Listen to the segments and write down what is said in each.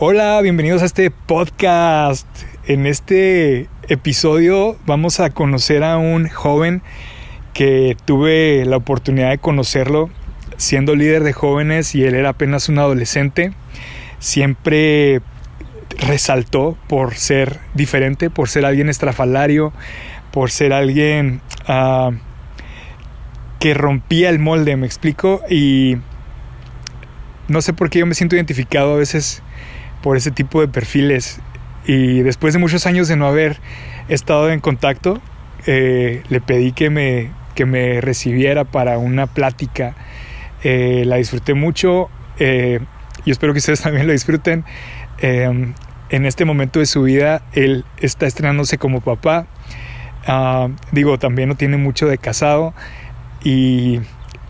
Hola, bienvenidos a este podcast. En este episodio vamos a conocer a un joven que tuve la oportunidad de conocerlo siendo líder de jóvenes y él era apenas un adolescente. Siempre resaltó por ser diferente, por ser alguien estrafalario, por ser alguien uh, que rompía el molde, me explico, y no sé por qué yo me siento identificado a veces por ese tipo de perfiles. Y después de muchos años de no haber estado en contacto, eh, le pedí que me, que me recibiera para una plática. Eh, la disfruté mucho eh, y espero que ustedes también lo disfruten. en este momento de su vida, él está estrenándose como papá. Ah, digo, también no tiene mucho de casado y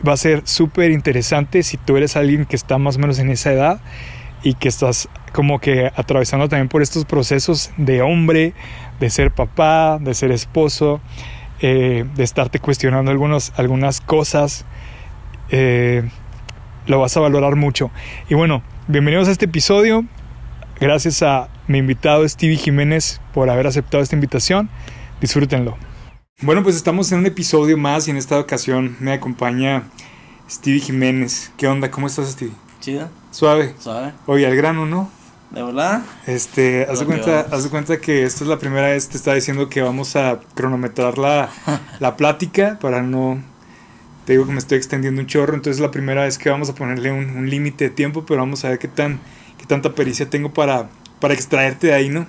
va a ser súper interesante si tú eres alguien que está más o menos en esa edad y que estás como que atravesando también por estos procesos de hombre, de ser papá, de ser esposo, eh, de estarte cuestionando algunos, algunas cosas, eh, lo vas a valorar mucho. Y bueno, bienvenidos a este episodio. Gracias a mi invitado Stevie Jiménez por haber aceptado esta invitación. Disfrútenlo. Bueno, pues estamos en un episodio más y en esta ocasión me acompaña Stevie Jiménez. ¿Qué onda? ¿Cómo estás, Stevie? Chida. Suave. Suave. Oye, al grano, ¿no? ¿De verdad? Este, haz de, cuenta, haz de cuenta que esta es la primera vez, te estaba diciendo que vamos a cronometrar la, la plática para no... Te digo que me estoy extendiendo un chorro, entonces es la primera vez que vamos a ponerle un, un límite de tiempo, pero vamos a ver qué tan qué tanta pericia tengo para, para extraerte de ahí, ¿no?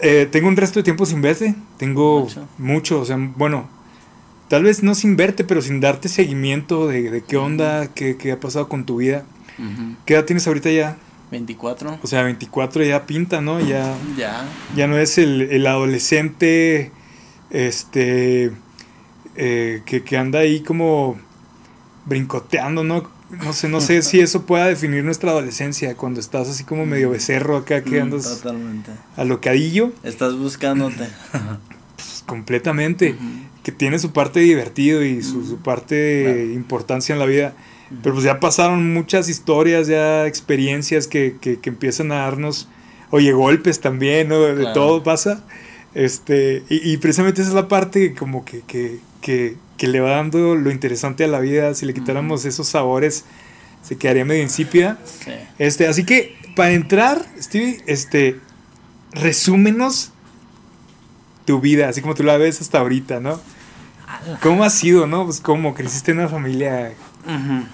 Eh, tengo un resto de tiempo sin verte. Tengo mucho. mucho. o sea, bueno, tal vez no sin verte, pero sin darte seguimiento de, de qué onda, qué, qué, ha pasado con tu vida. Uh -huh. ¿Qué edad tienes ahorita ya? 24. O sea, 24 ya pinta, ¿no? Ya, ya. ya no es el, el adolescente este eh, que, que anda ahí como brincoteando, ¿no? No sé, no sé si eso pueda definir nuestra adolescencia cuando estás así como medio becerro acá que andas Totalmente. alocadillo. Estás buscándote. pues, completamente. Uh -huh. Que tiene su parte divertido y su, su parte de importancia en la vida. Pero pues ya pasaron muchas historias, ya experiencias que, que, que empiezan a darnos, oye, golpes también, ¿no? De, claro. todo pasa. Este, y, y, precisamente esa es la parte como que, que, que que le va dando lo interesante a la vida. Si le quitáramos uh -huh. esos sabores, se quedaría medio insípida. Sí. Este, así que, para entrar, Stevie, este, resúmenos tu vida, así como tú la ves hasta ahorita, ¿no? ¿Cómo ha sido, no? Pues, ¿cómo? ¿Creciste en una familia? Uh -huh.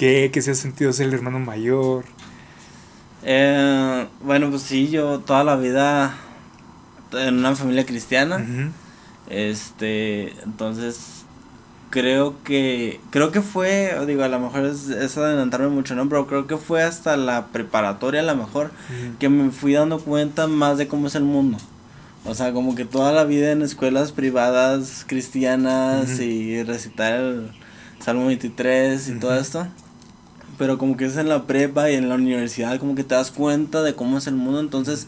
¿Qué? ¿Qué se ha sentido ser el hermano mayor? Eh, bueno, pues sí, yo toda la vida en una familia cristiana. Uh -huh. Este, entonces creo que creo que fue digo a lo mejor es, es, adelantarme mucho no pero creo que fue hasta la preparatoria a lo mejor que me fui dando cuenta más de cómo es el mundo o sea como que toda la vida en escuelas privadas cristianas y recitar el Salmo 23 y todo esto pero como que es en la prepa y en la universidad como que te das cuenta de cómo es el mundo entonces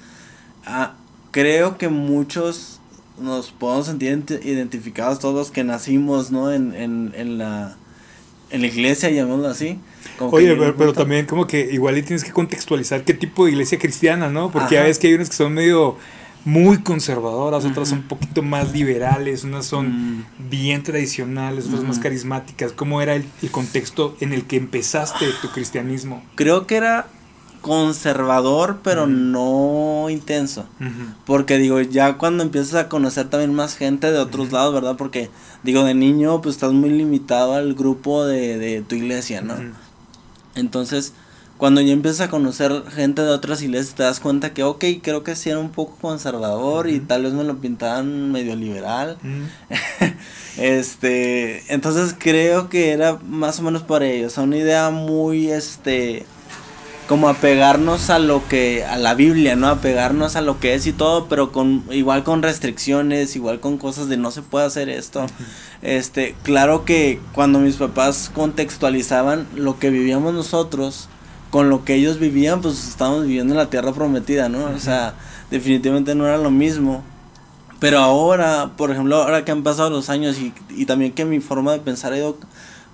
ah, creo que muchos nos podemos sentir identificados todos los que nacimos, ¿no? En, en, en la en la iglesia, llamémoslo así. Oye, pero, pero, también como que igual y tienes que contextualizar qué tipo de iglesia cristiana, ¿no? Porque Ajá. ya ves que hay unas que son medio muy conservadoras, otras son un poquito más liberales, unas son -huh. bien tradicionales, otras más carismáticas. ¿Cómo era el, el, contexto en el que empezaste tu cristianismo? Creo que era conservador, pero uh -huh. no intenso. Uh -huh. Porque digo, ya cuando empiezas a conocer también más gente de otros uh -huh. lados, ¿verdad? Porque digo, de niño pues estás muy limitado al grupo de, de tu iglesia, ¿no? Entonces, cuando ya empiezas a conocer gente de otras iglesias, te das cuenta que, ok, creo que sí era un poco conservador y tal vez me lo pintaban medio liberal. este, entonces creo que era más o menos para ellos, una idea muy, este como apegarnos a lo que a la Biblia, ¿no? Apegarnos a lo que es y todo, pero con igual con restricciones, igual con cosas de no se puede hacer esto. Este, claro que cuando mis papás contextualizaban lo que vivíamos nosotros con lo que ellos vivían, pues estábamos viviendo en la tierra prometida, ¿no? O sea, definitivamente no era lo mismo. Pero ahora, por ejemplo, ahora que han pasado los años y, y también que mi forma de pensar ha ido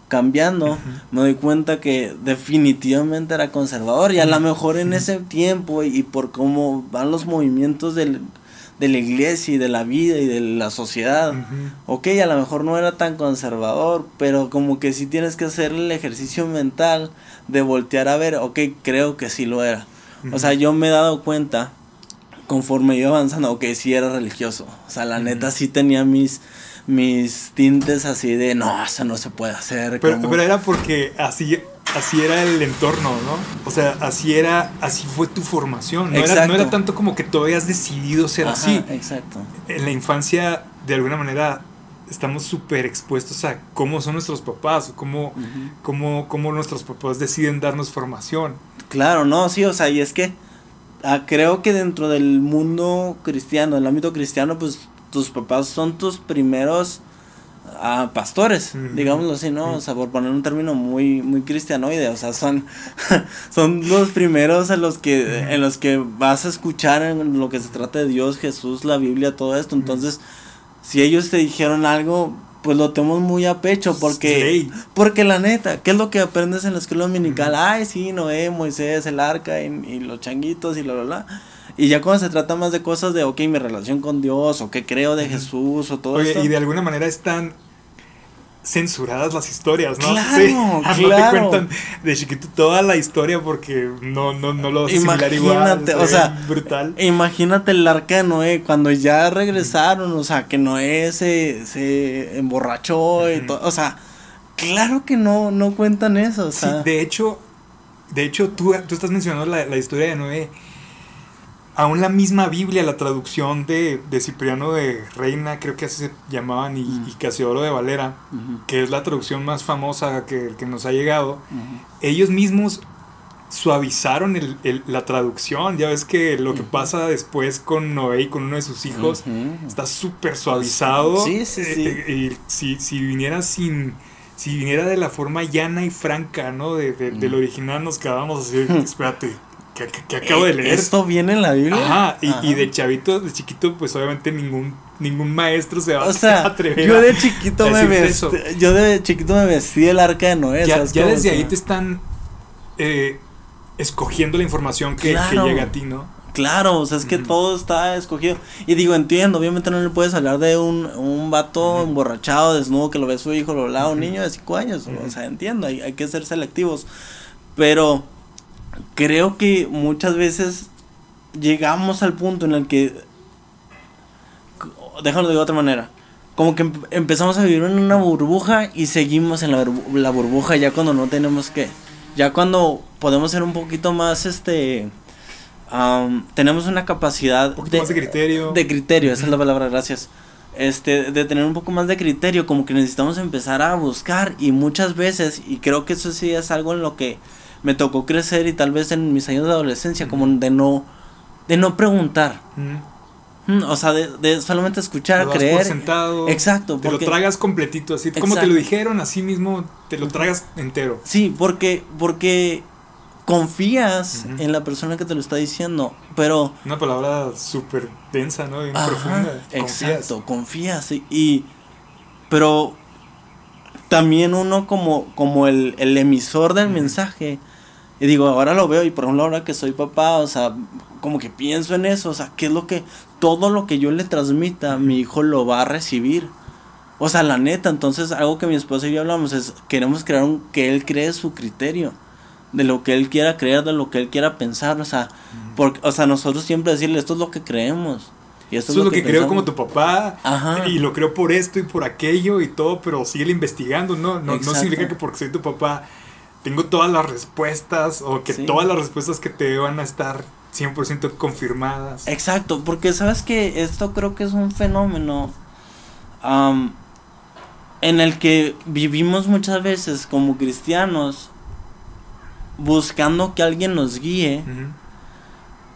cambiando, me doy cuenta que definitivamente era conservador y a lo mejor en ese tiempo y, por cómo van los movimientos del, de la iglesia y de la vida y de la sociedad, ok, a lo mejor no era tan conservador, pero como que sí tienes que hacer el ejercicio mental de voltear a ver, ok, creo que sí lo era. O sea, yo me he dado cuenta conforme iba avanzando, ok, sí era religioso. O sea, la neta sí tenía mis mis tintes así de no, eso no se puede hacer. Pero, pero, era porque así, así era el entorno, ¿no? O sea, así era, así fue tu formación. No, era, no era, tanto como que tú habías decidido ser así. Exacto. En la infancia, de alguna manera, estamos súper expuestos a cómo son nuestros papás, cómo, cómo, cómo, nuestros papás deciden darnos formación. Claro, no, sí, o sea, y es que ah, creo que dentro del mundo cristiano, del ámbito cristiano, pues tus papás son tus primeros ah, pastores, digámoslo así, ¿no? O sea, por poner un término muy, muy cristianoide, o sea, son, son los primeros en los que, en los que vas a escuchar en lo que se trata de Dios, Jesús, la Biblia, todo esto. Entonces, si ellos te dijeron algo, pues lo tenemos muy a pecho porque porque la neta, ¿qué es lo que aprendes en la escuela dominical? Ay, sí, Noé, Moisés, el arca y, y los changuitos y la bla bla. Y ya cuando se trata más de cosas de, ok, mi relación con Dios, o qué creo de Jesús, o todo Oye, y de alguna manera están censuradas las historias, ¿no? Claro, sí. claro. No te cuentan de chiquito toda la historia porque no, no, no lo vas a asimilar igual. o sea, brutal. Imagínate el arca de Noé, cuando ya regresaron, o sea, que Noé se, se emborrachó y todo, o sea, claro que no, no cuentan eso, o sea. Sí, de hecho, de hecho, tú, tú estás mencionando la, la historia de Noé aún la misma Biblia, la traducción de, Cipriano de Reina, creo que así se llamaban, y, Casiodoro de Valera, que es la traducción más famosa que, que nos ha llegado, ellos mismos suavizaron la traducción. Ya ves que lo que pasa después con Noé y con uno de sus hijos está súper suavizado. Sí, sí, sí. Eh, eh, si, si viniera sin si viniera de la forma llana y franca, ¿no? De, del original nos quedábamos así, espérate, que, acabo de leer. Esto viene en la Biblia. Ajá, y, de chavito, de chiquito, pues obviamente ningún, ningún maestro se va a atrever. Yo de chiquito me vestí, yo de chiquito me vestí el arca de Noé. Ya, ya desde ahí te están eh, escogiendo la información que, llega a ti, ¿no? Claro, o sea, es que todo está escogido. Y digo, entiendo, obviamente no le puedes hablar de un, un vato emborrachado, desnudo, que lo ve su hijo, lo habla un niño de 5 años. O sea, entiendo, hay, hay que ser selectivos. Pero creo que muchas veces llegamos al punto en el que, déjalo de otra manera, como que empezamos a vivir en una burbuja y seguimos en la, burbuja ya cuando no tenemos que, ya cuando podemos ser un poquito más, este, tenemos una capacidad de, más de criterio. De criterio, esa es la palabra, gracias. Este, de tener un poco más de criterio, como que necesitamos empezar a buscar y muchas veces, y creo que eso sí es algo en lo que me tocó crecer y tal vez en mis años de adolescencia, como de no, de no preguntar. Mm, o sea, de, solamente escuchar, creer. sentado, Exacto. Te lo tragas completito, así como te lo dijeron, así mismo te lo tragas entero. Sí, porque, porque confías en la persona que te lo está diciendo, pero... Una palabra súper densa, ¿no? profunda. Exacto, confías. y, pero también uno como, como el, emisor del mensaje, y digo, ahora lo veo y por ejemplo ahora que soy papá, o sea, como que pienso en eso, o sea, qué es lo que, todo lo que yo le transmita, mi hijo lo va a recibir. O sea, la neta, entonces algo que mi esposa y yo hablamos es, queremos crear un, que él cree su criterio, de lo que él quiera creer, de lo que él quiera pensar, o sea, porque, o sea, nosotros siempre decirle, esto es lo que creemos. Y esto es lo, que, creo como tu papá. Y lo creo por esto y por aquello y todo, pero sigue investigando, ¿no? No, no significa que porque soy tu papá tengo todas las respuestas o que todas las respuestas que te van a estar 100% confirmadas. Exacto, porque sabes que esto creo que es un fenómeno en el que vivimos muchas veces como cristianos buscando que alguien nos guíe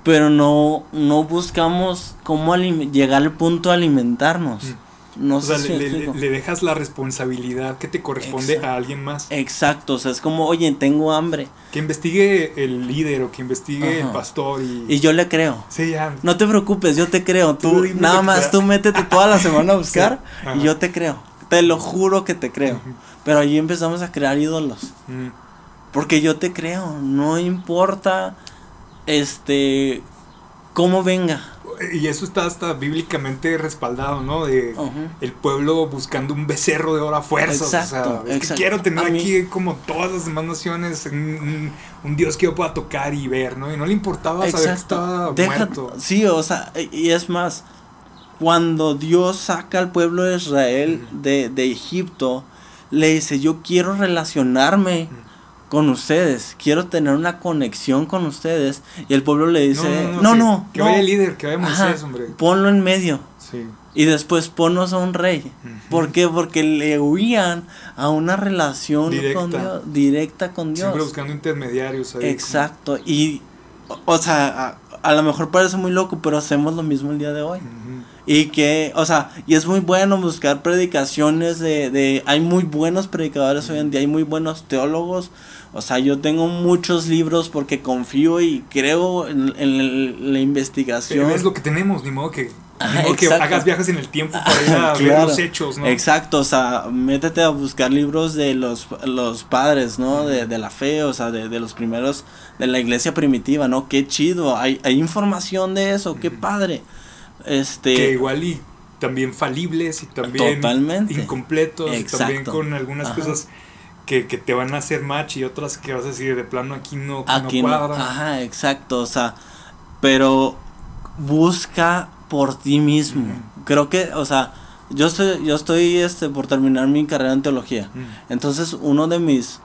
pero no, no buscamos cómo llegar al punto de alimentarnos. Mm. No o sea, le, dejas la responsabilidad que te corresponde a alguien más. Exacto, o sea, es como, oye, tengo hambre. Que investigue el líder o que investigue el pastor. Y... y yo le creo. Sí, ya. No te preocupes, yo te creo. Tú, nada más tú métete toda la semana a buscar y yo te creo. te lo juro que te creo. Pero allí empezamos a crear ídolos. Porque yo te creo, no importa este cómo venga. Y eso está hasta bíblicamente respaldado, ¿no? De el pueblo buscando un becerro de oro a fuerza. Exacto, o sea, quiero tener aquí como todas las demás naciones un, Dios que yo pueda tocar y ver, ¿no? Y no le importaba saber que estaba muerto. Sí, o sea, y es más, cuando Dios saca al pueblo de Israel de, de Egipto, le dice, yo quiero relacionarme con ustedes, quiero tener una conexión con ustedes. Y el pueblo le dice, no, no, que, vaya el líder, que vaya Moisés, hombre. Ponlo en medio. Sí. Y después ponnos a un rey. ¿Por qué? Porque le huían a una relación directa con Dios, directa con Dios. Siempre buscando intermediarios ahí. Exacto. Y, o sea, a, lo mejor parece muy loco, pero hacemos lo mismo el día de hoy. Y que, o sea, y es muy bueno buscar predicaciones de, de, hay muy buenos predicadores hoy en día, hay muy buenos teólogos, o sea, yo tengo muchos libros porque confío y creo en, la investigación. es lo que tenemos, ni modo que, que hagas viajes en el tiempo para ir a ver los hechos, ¿no? Exacto, o sea, métete a buscar libros de los, los padres, ¿no? De, de la fe, o sea, de, de, los primeros, de la iglesia primitiva, ¿no? Qué chido, hay, hay información de eso, qué padre. Este... Que igual y también falibles y también Totalmente. incompletos, y también con algunas cosas que, te van a hacer match y otras que vas a decir de plano aquí no, aquí no cuadra. ajá, exacto, o sea, pero busca por ti mismo. Creo que, o sea, yo estoy, yo estoy este, por terminar mi carrera en teología. Entonces, uno de mis,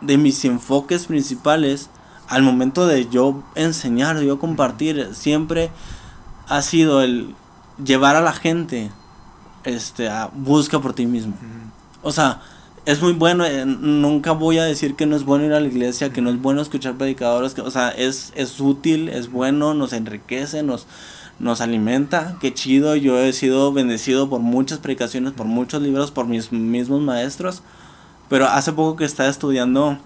de mis enfoques principales al momento de yo enseñar, yo compartir, siempre ha sido el llevar a la gente este, a busca por ti mismo. O sea, es muy bueno, eh, nunca voy a decir que no es bueno ir a la iglesia, que no es bueno escuchar predicadores, que, o sea, es, es útil, es bueno, nos enriquece, nos, nos alimenta, qué chido, yo he sido bendecido por muchas predicaciones, por muchos libros, por mis mismos maestros, pero hace poco que estaba estudiando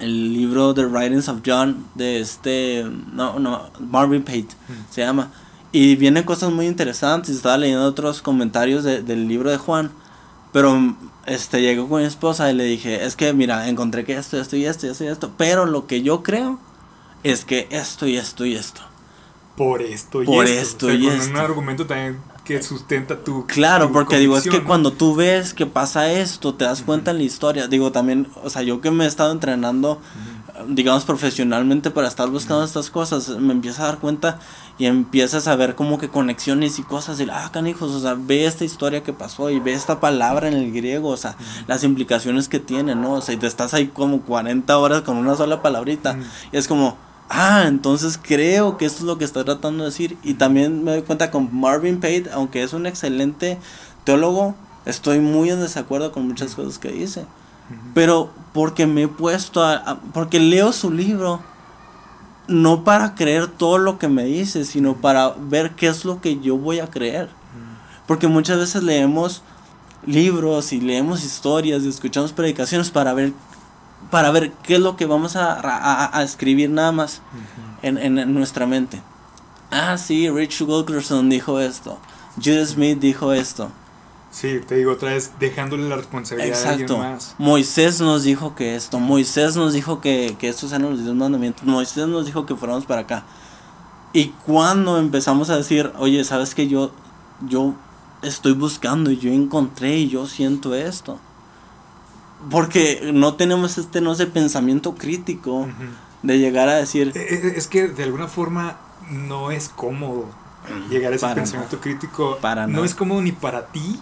el libro The Writings of John de este, no, no, Marvin Pate, se llama, y vienen cosas muy interesantes, estaba leyendo otros comentarios del libro de Juan, pero este, llegó con mi esposa y le dije, es que mira, encontré que esto, esto y esto y esto y esto, pero lo que yo creo es que esto y esto y esto. Por esto y Por esto, y con un argumento también que sustenta tu Claro, porque digo, es que cuando tú ves que pasa esto, te das cuenta en la historia. Digo, también, o sea, yo que me he estado entrenando, digamos, profesionalmente para estar buscando estas cosas, me empiezo a dar cuenta y empiezas a ver como que conexiones y cosas y ah canijos o sea ve esta historia que pasó y ve esta palabra en el griego o sea las implicaciones que tiene no o sea y te estás ahí como 40 horas con una sola palabrita y es como ah entonces creo que esto es lo que está tratando de decir y también me doy cuenta con Marvin Pate aunque es un excelente teólogo estoy muy en desacuerdo con muchas cosas que dice. Pero porque me he puesto a porque leo su libro no para creer todo lo que me dice, sino para ver qué es lo que yo voy a creer. Porque muchas veces leemos libros y leemos historias y escuchamos predicaciones para ver para ver qué es lo que vamos a, escribir nada más en, en, nuestra mente. Ah, sí, Rich Wilkerson dijo esto. Judas Smith dijo esto. Sí, te digo otra vez, dejándole la responsabilidad a alguien más. Moisés nos dijo que esto, Moisés nos dijo que, que estos eran los diez mandamientos, Moisés nos dijo que fuéramos para acá. Y cuando empezamos a decir, oye, ¿sabes que yo, yo estoy buscando y yo encontré y yo siento esto? Porque no tenemos este, no sé, pensamiento crítico de llegar a decir... E, e, es que de alguna forma no es cómodo llegar a ese pensamiento crítico. Para no es cómodo ni para ti,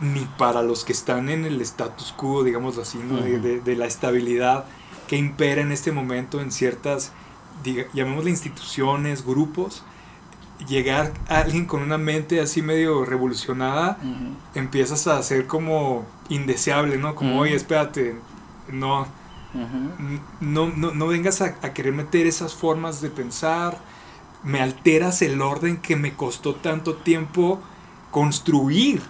ni para los que están en el status quo, digamos así, de, la estabilidad que impera en este momento en ciertas, llamémosle instituciones, grupos, llegar a alguien con una mente así medio revolucionada, empiezas a ser como indeseable, ¿no? Como, oye, espérate, no, no, no, vengas a, a, querer meter esas formas de pensar, me alteras el orden que me costó tanto tiempo construir.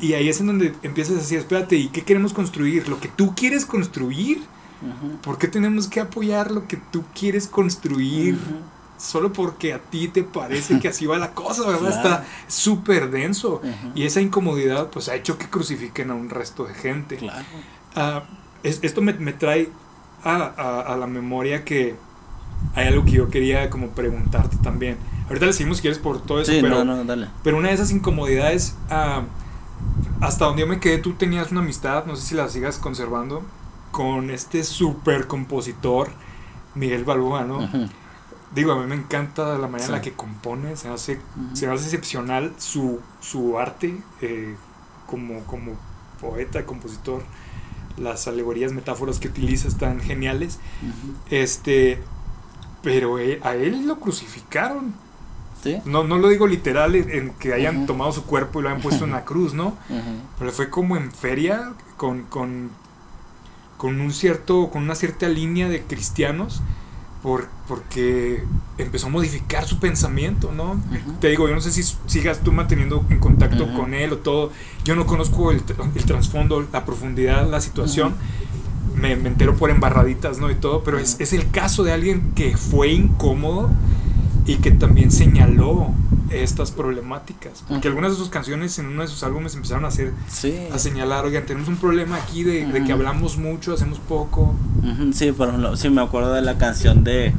Y ahí es en donde empiezas a decir, espérate, ¿y qué queremos construir? ¿Lo que tú quieres construir? ¿Por qué tenemos que apoyar lo que tú quieres construir? solo porque a ti te parece que así va la cosa, ¿verdad? Está súper denso. Y esa incomodidad pues ha hecho que crucifiquen a un resto de gente. Claro. Ah, esto me, trae a, la memoria que hay algo que yo quería como preguntarte también. Ahorita le seguimos si quieres por todo eso, pero, pero una de esas incomodidades, ah, hasta donde yo me quedé, tú tenías una amistad, no sé si la sigas conservando, con este super compositor Miguel Balboa, ¿no? Digo, a mí me encanta la manera en la que compone, se hace, se hace excepcional su, su arte eh, como, como poeta, compositor las alegorías, metáforas que utiliza están geniales. Este, pero e, a él lo crucificaron. No, no lo digo literal en, que hayan tomado su cuerpo y lo hayan puesto en la cruz, ¿no? Pero fue como en feria con, con, con un cierto, con una cierta línea de cristianos por, porque empezó a modificar su pensamiento, ¿no? Te digo, yo no sé si sigas tú manteniendo en contacto con él o todo. Yo no conozco el, el trasfondo, la profundidad, la situación. me, me, entero por embarraditas, ¿no? Y todo, pero es, es el caso de alguien que fue incómodo y que también señaló estas problemáticas. Porque algunas de sus canciones en uno de sus álbumes empezaron a hacer, a señalar, oigan, tenemos un problema aquí de, que hablamos mucho, hacemos poco. Sí, por ejemplo, sí me acuerdo de la canción de,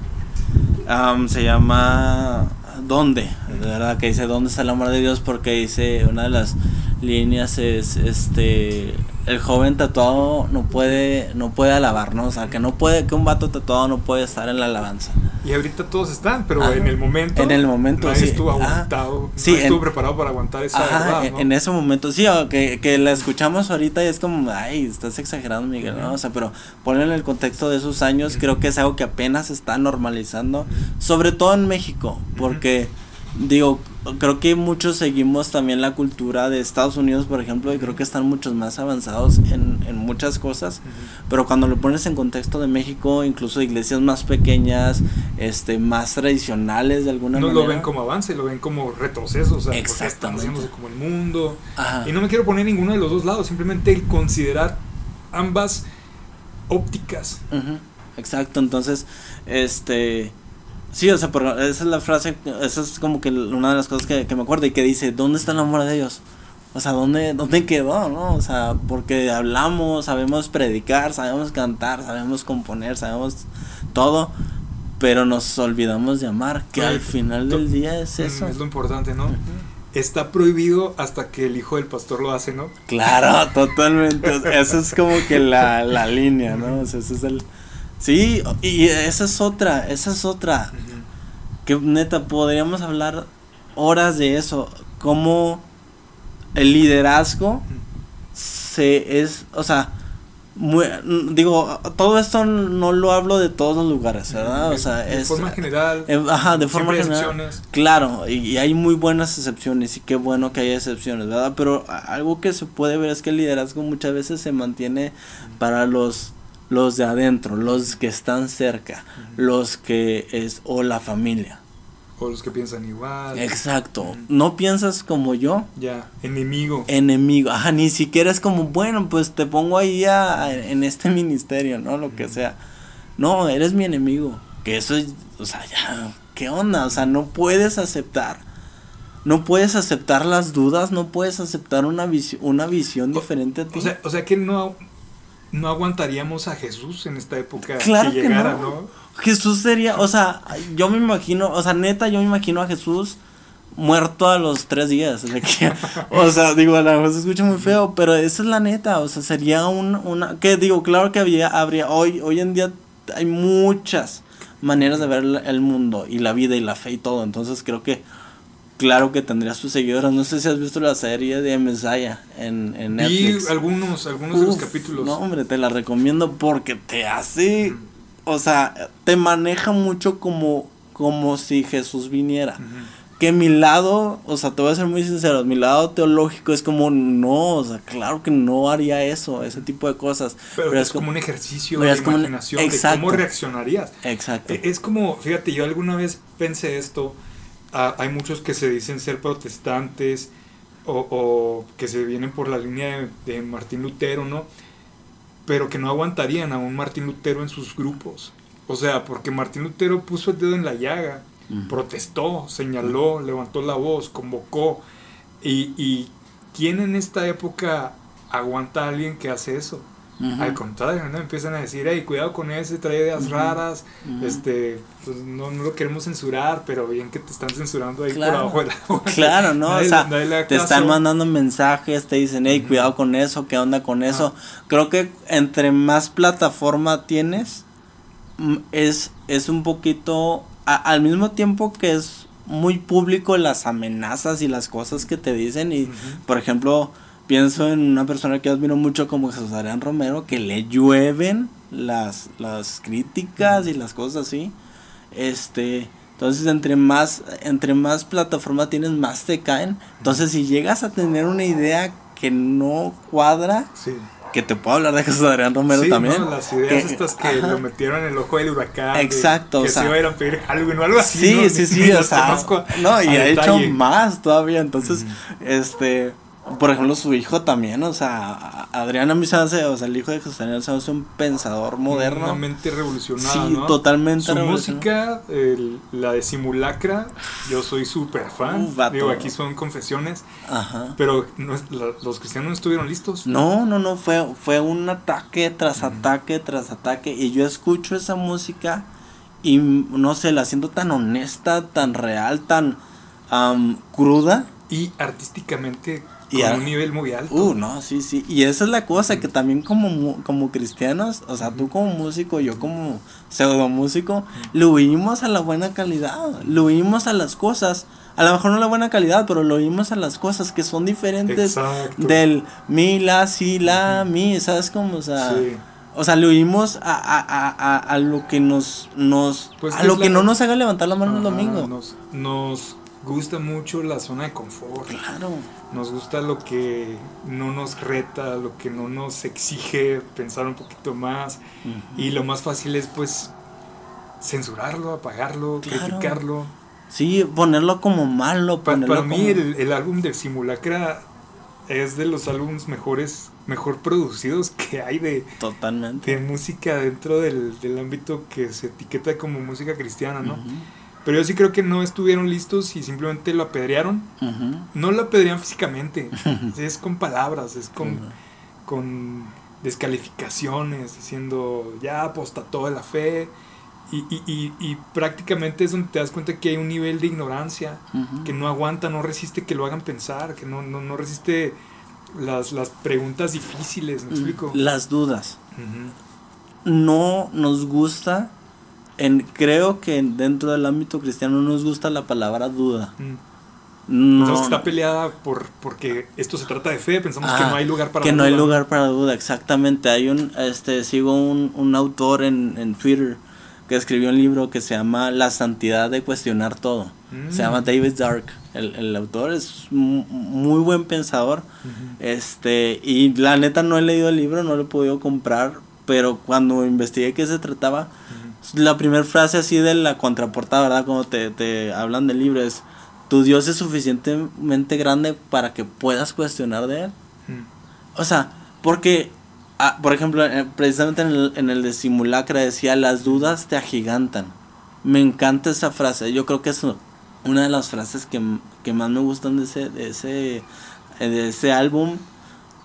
se llama ¿Dónde? De verdad que dice ¿Dónde está el amor de Dios? Porque dice una de las líneas es este el joven tatuado no puede no puede alabarnos, o sea, que no puede que un vato tatuado no puede estar en la alabanza. Y ahorita todos están, pero en el momento en el momento nadie estuvo aguantado, sí, estuvo preparado para aguantar esa verdad, en, ese momento sí, que, que la escuchamos ahorita y es como, ay, estás exagerando, Miguel, ¿no? O sea, pero ponle en el contexto de esos años, creo que es algo que apenas está normalizando, sobre todo en México, porque digo, creo que muchos seguimos también la cultura de Estados Unidos, por ejemplo, y creo que están muchos más avanzados en, en muchas cosas, pero cuando lo pones en contexto de México, incluso iglesias más pequeñas, este, más tradicionales de alguna manera. No lo ven como avance, lo ven como retroceso, o sea, porque como el mundo. Y no me quiero poner ninguno de los dos lados, simplemente el considerar ambas ópticas. Exacto, entonces, este Sí, o sea, esa es la frase, esa es como que una de las cosas que, me acuerdo y que dice, ¿dónde está el amor de Dios? O sea, ¿dónde, ¿dónde quedó, no? O sea, porque hablamos, sabemos predicar, sabemos cantar, sabemos componer, sabemos todo, pero nos olvidamos de amar, que al final del día es eso. Es lo importante, ¿no? Está prohibido hasta que el hijo del pastor lo hace, ¿no? Claro, totalmente. Esa es como que la, la línea, ¿no? O sea, ese es el Sí, y esa es otra, esa es otra. Que neta, podríamos hablar horas de eso. Cómo el liderazgo se es, o sea, digo, todo esto no lo hablo de todos los lugares, ¿verdad? O sea, de forma general. ajá, de forma general. Claro, y, hay muy buenas excepciones y qué bueno que haya excepciones, ¿verdad? Pero algo que se puede ver es que el liderazgo muchas veces se mantiene para los los de adentro, los que están cerca, los que es o la familia. O los que piensan igual. Exacto. No piensas como yo. Ya, enemigo. Enemigo. Ajá, ni siquiera es como, bueno, pues te pongo ahí en este ministerio, ¿no? Lo que sea. No, eres mi enemigo. Que eso es, o sea, ya, ¿qué onda? O sea, no puedes aceptar. No puedes aceptar las dudas, no puedes aceptar una, visión una visión diferente a ti. O sea, o sea que no, no aguantaríamos a Jesús en esta época claro que llegara, no. Jesús sería, o sea, yo me imagino, o sea, neta, yo me imagino a Jesús muerto a los tres días. O sea, digo, a lo mejor se escucha muy feo, pero esa es la neta, o sea, sería un, una, que digo, claro que había, habría, hoy, hoy en día hay muchas maneras de ver el mundo y la vida y la fe y todo, entonces creo que claro que tendría sus seguidores. No sé si has visto la serie de Messiah en, en Netflix. Y algunos, algunos de los capítulos. No, hombre, te la recomiendo porque te hace. O sea, te maneja mucho como, como si Jesús viniera. Que mi lado, o sea, te voy a ser muy sincero, mi lado teológico es como, no, o sea, claro que no haría eso, ese tipo de cosas. Pero, es, como un ejercicio de imaginación de cómo reaccionarías. Exacto. Es como, fíjate, yo alguna vez pensé esto, hay muchos que se dicen ser protestantes o, que se vienen por la línea de, Martín Lutero, ¿no? Pero que no aguantarían a un Martín Lutero en sus grupos. O sea, porque Martín Lutero puso el dedo en la llaga protestó, señaló, levantó la voz, convocó. Y, y ¿quién en esta época aguanta a alguien que hace eso? Al contrario, ¿no? empiezan a decir, hey, cuidado con ese, trae ideas raras, este, pues no, no, lo queremos censurar, pero bien que te están censurando ahí por abajo de la Claro, ¿no? o sea, te están mandando mensajes, te dicen, hey, cuidado con eso, ¿qué onda con eso? Creo que entre más plataforma tienes, es, es un poquito, al mismo tiempo que es muy público las amenazas y las cosas que te dicen y, por ejemplo, pienso en una persona que admiro mucho como Jesús Adrián Romero, que le llueven las, las críticas y las cosas así. Este, entonces entre más, entre más plataforma tienes, más te caen. Entonces si llegas a tener una idea que no cuadra, que te puedo hablar de Jesús Adrián Romero también. ¿no? Las ideas estas que lo metieron en el ojo del huracán. Exacto. que se iba a ir a pedir algo o algo así. Sí, sí, sí. o sea, no, y ha hecho más todavía. Entonces, este por ejemplo, su hijo también, o sea, Adrián a mí se hace, o sea, el hijo de José Daniel se hace un pensador moderno. Una mente revolucionada, Sí, totalmente Su música, la de Simulacra, yo soy súper fan. Digo, aquí son confesiones. Ajá. Pero los cristianos no estuvieron listos. No, no, no, fue, fue un ataque tras ataque tras ataque. Y yo escucho esa música y, no sé, la siento tan honesta, tan real, tan cruda. Y artísticamente y a un nivel muy alto. Uh, no, sí, sí. Y esa es la cosa, que también como, como cristianos, o sea, tú como músico, yo como pseudo músico, lo oímos a la buena calidad, lo oímos a las cosas. A lo mejor no la buena calidad, pero lo oímos a las cosas que son diferentes del mi, la, si, la, mi, ¿sabes cómo? O sea, o sea, le oímos a, a, a, a, lo que nos, nos pues a lo que no nos haga levantar la mano el domingo. Nos, nos gusta mucho la zona de confort. Claro. Nos gusta lo que no nos reta, lo que no nos exige pensar un poquito más. Y lo más fácil es pues censurarlo, apagarlo, criticarlo. Sí, ponerlo como malo. para mí el, álbum de Simulacra es de los álbumes mejores, mejor producidos que hay de, Totalmente. de música dentro del, del ámbito que se etiqueta como música cristiana, ¿no? Pero yo sí creo que no estuvieron listos y simplemente lo apedrearon. No lo apedrean físicamente, es con palabras, es con, con descalificaciones, diciendo ya apostató de la fe. Y, y, y, prácticamente es donde te das cuenta que hay un nivel de ignorancia que no aguanta, no resiste que lo hagan pensar, que no, no, no resiste las, las, preguntas difíciles, ¿me explico? Las dudas. No nos gusta en, creo que dentro del ámbito cristiano no nos gusta la palabra duda. Mm. No. está peleada por porque esto se trata de fe, pensamos que no hay lugar para que duda. no hay lugar para duda, exactamente. Hay un, este, sigo un, un autor en, en, Twitter que escribió un libro que se llama La santidad de cuestionar todo. Se llama mm. David Dark. El, el autor es muy buen pensador. Este, y la neta no he leído el libro, no lo he podido comprar, pero cuando investigué qué se trataba, la primera frase así de la contraportada, ¿verdad? Como te, te hablan del libro es, tu Dios es suficientemente grande para que puedas cuestionar de él. Hmm. O sea, porque, ah, por ejemplo, eh, precisamente en el, en el de simulacra decía, las dudas te agigantan. Me encanta esa frase, yo creo que es una de las frases que, que más me gustan de ese, de ese, de ese álbum,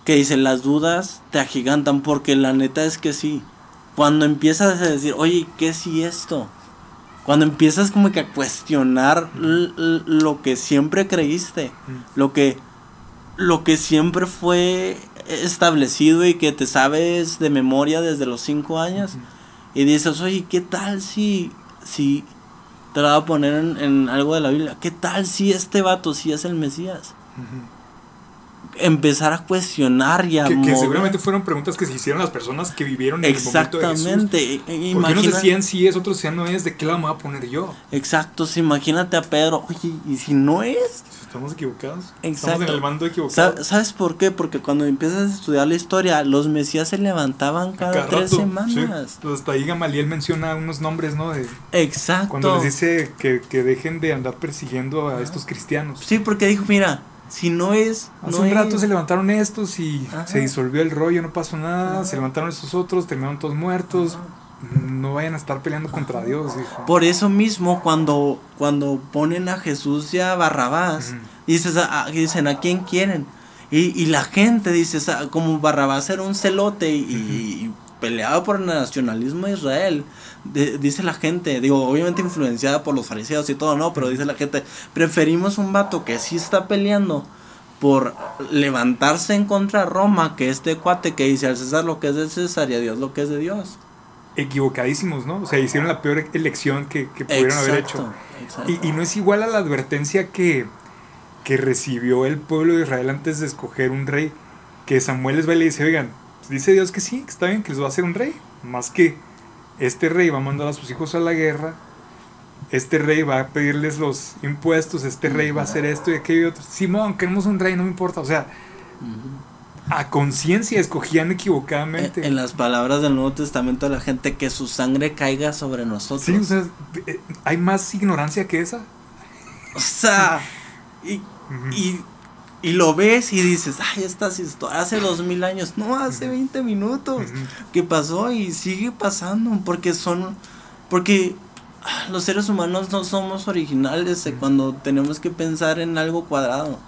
que dice, las dudas te agigantan, porque la neta es que sí cuando empiezas a decir, oye, ¿qué si esto? Cuando empiezas como que a cuestionar lo que siempre creíste, lo que, lo que siempre fue establecido y que te sabes de memoria desde los cinco años, y dices, oye, ¿qué tal si, si te lo voy a poner en, algo de la Biblia, ¿qué tal si este vato sí es el Mesías? Empezar a cuestionar y a que, que, seguramente fueron preguntas que se hicieron las personas que vivieron en Exactamente. el momento de Jesús. Porque unos decían si es, otros decían no es, ¿de qué la me voy a poner yo? Exacto, imagínate a Pedro, oye, ¿y si no es? Estamos equivocados. Exacto. Estamos en el mando equivocado. ¿Sabes por qué? Porque cuando empiezas a estudiar la historia, los mesías se levantaban cada, tres semanas. Sí. Hasta ahí Gamaliel menciona unos nombres, ¿no? De, Exacto. Cuando les dice que, que dejen de andar persiguiendo a estos cristianos. Sí, porque dijo, mira, si no es. Hace un rato se levantaron estos y se disolvió el rollo, no pasó nada. Se levantaron estos otros, terminaron todos muertos. no vayan a estar peleando contra Dios. Por eso mismo, cuando, cuando ponen a Jesús y a Barrabás, dices, a, dicen, ¿a quién quieren? Y, y la gente dice, como Barrabás era un celote y, peleaba por el nacionalismo de Israel, dice la gente, digo, obviamente influenciada por los fariseos y todo, ¿no? Pero dice la gente, preferimos un vato que sí está peleando por levantarse en contra de Roma que este cuate que dice al César lo que es de César y a Dios lo que es de Dios. Equivocadísimos, ¿no? O sea, hicieron la peor elección que, pudieron haber hecho. Y, y, no es igual a la advertencia que, que recibió el pueblo de Israel antes de escoger un rey, que Samuel les va y le dice, oigan, dice Dios que sí, que está bien, que les va a hacer un rey, más que este rey va a mandar a sus hijos a la guerra, este rey va a pedirles los impuestos, este rey va a hacer esto y aquello y otro. Simón, queremos un rey, no me importa. O sea, a conciencia escogían equivocadamente. En, las palabras del Nuevo Testamento de la gente, que su sangre caiga sobre nosotros. Sí, o sea, eh, ¿hay más ignorancia que esa? O sea, y, y, lo ves y dices, ay, estas historias, hace dos mil años, no, hace 20 minutos, ¿qué pasó? Y sigue pasando, porque son, porque los seres humanos no somos originales cuando tenemos que pensar en algo cuadrado.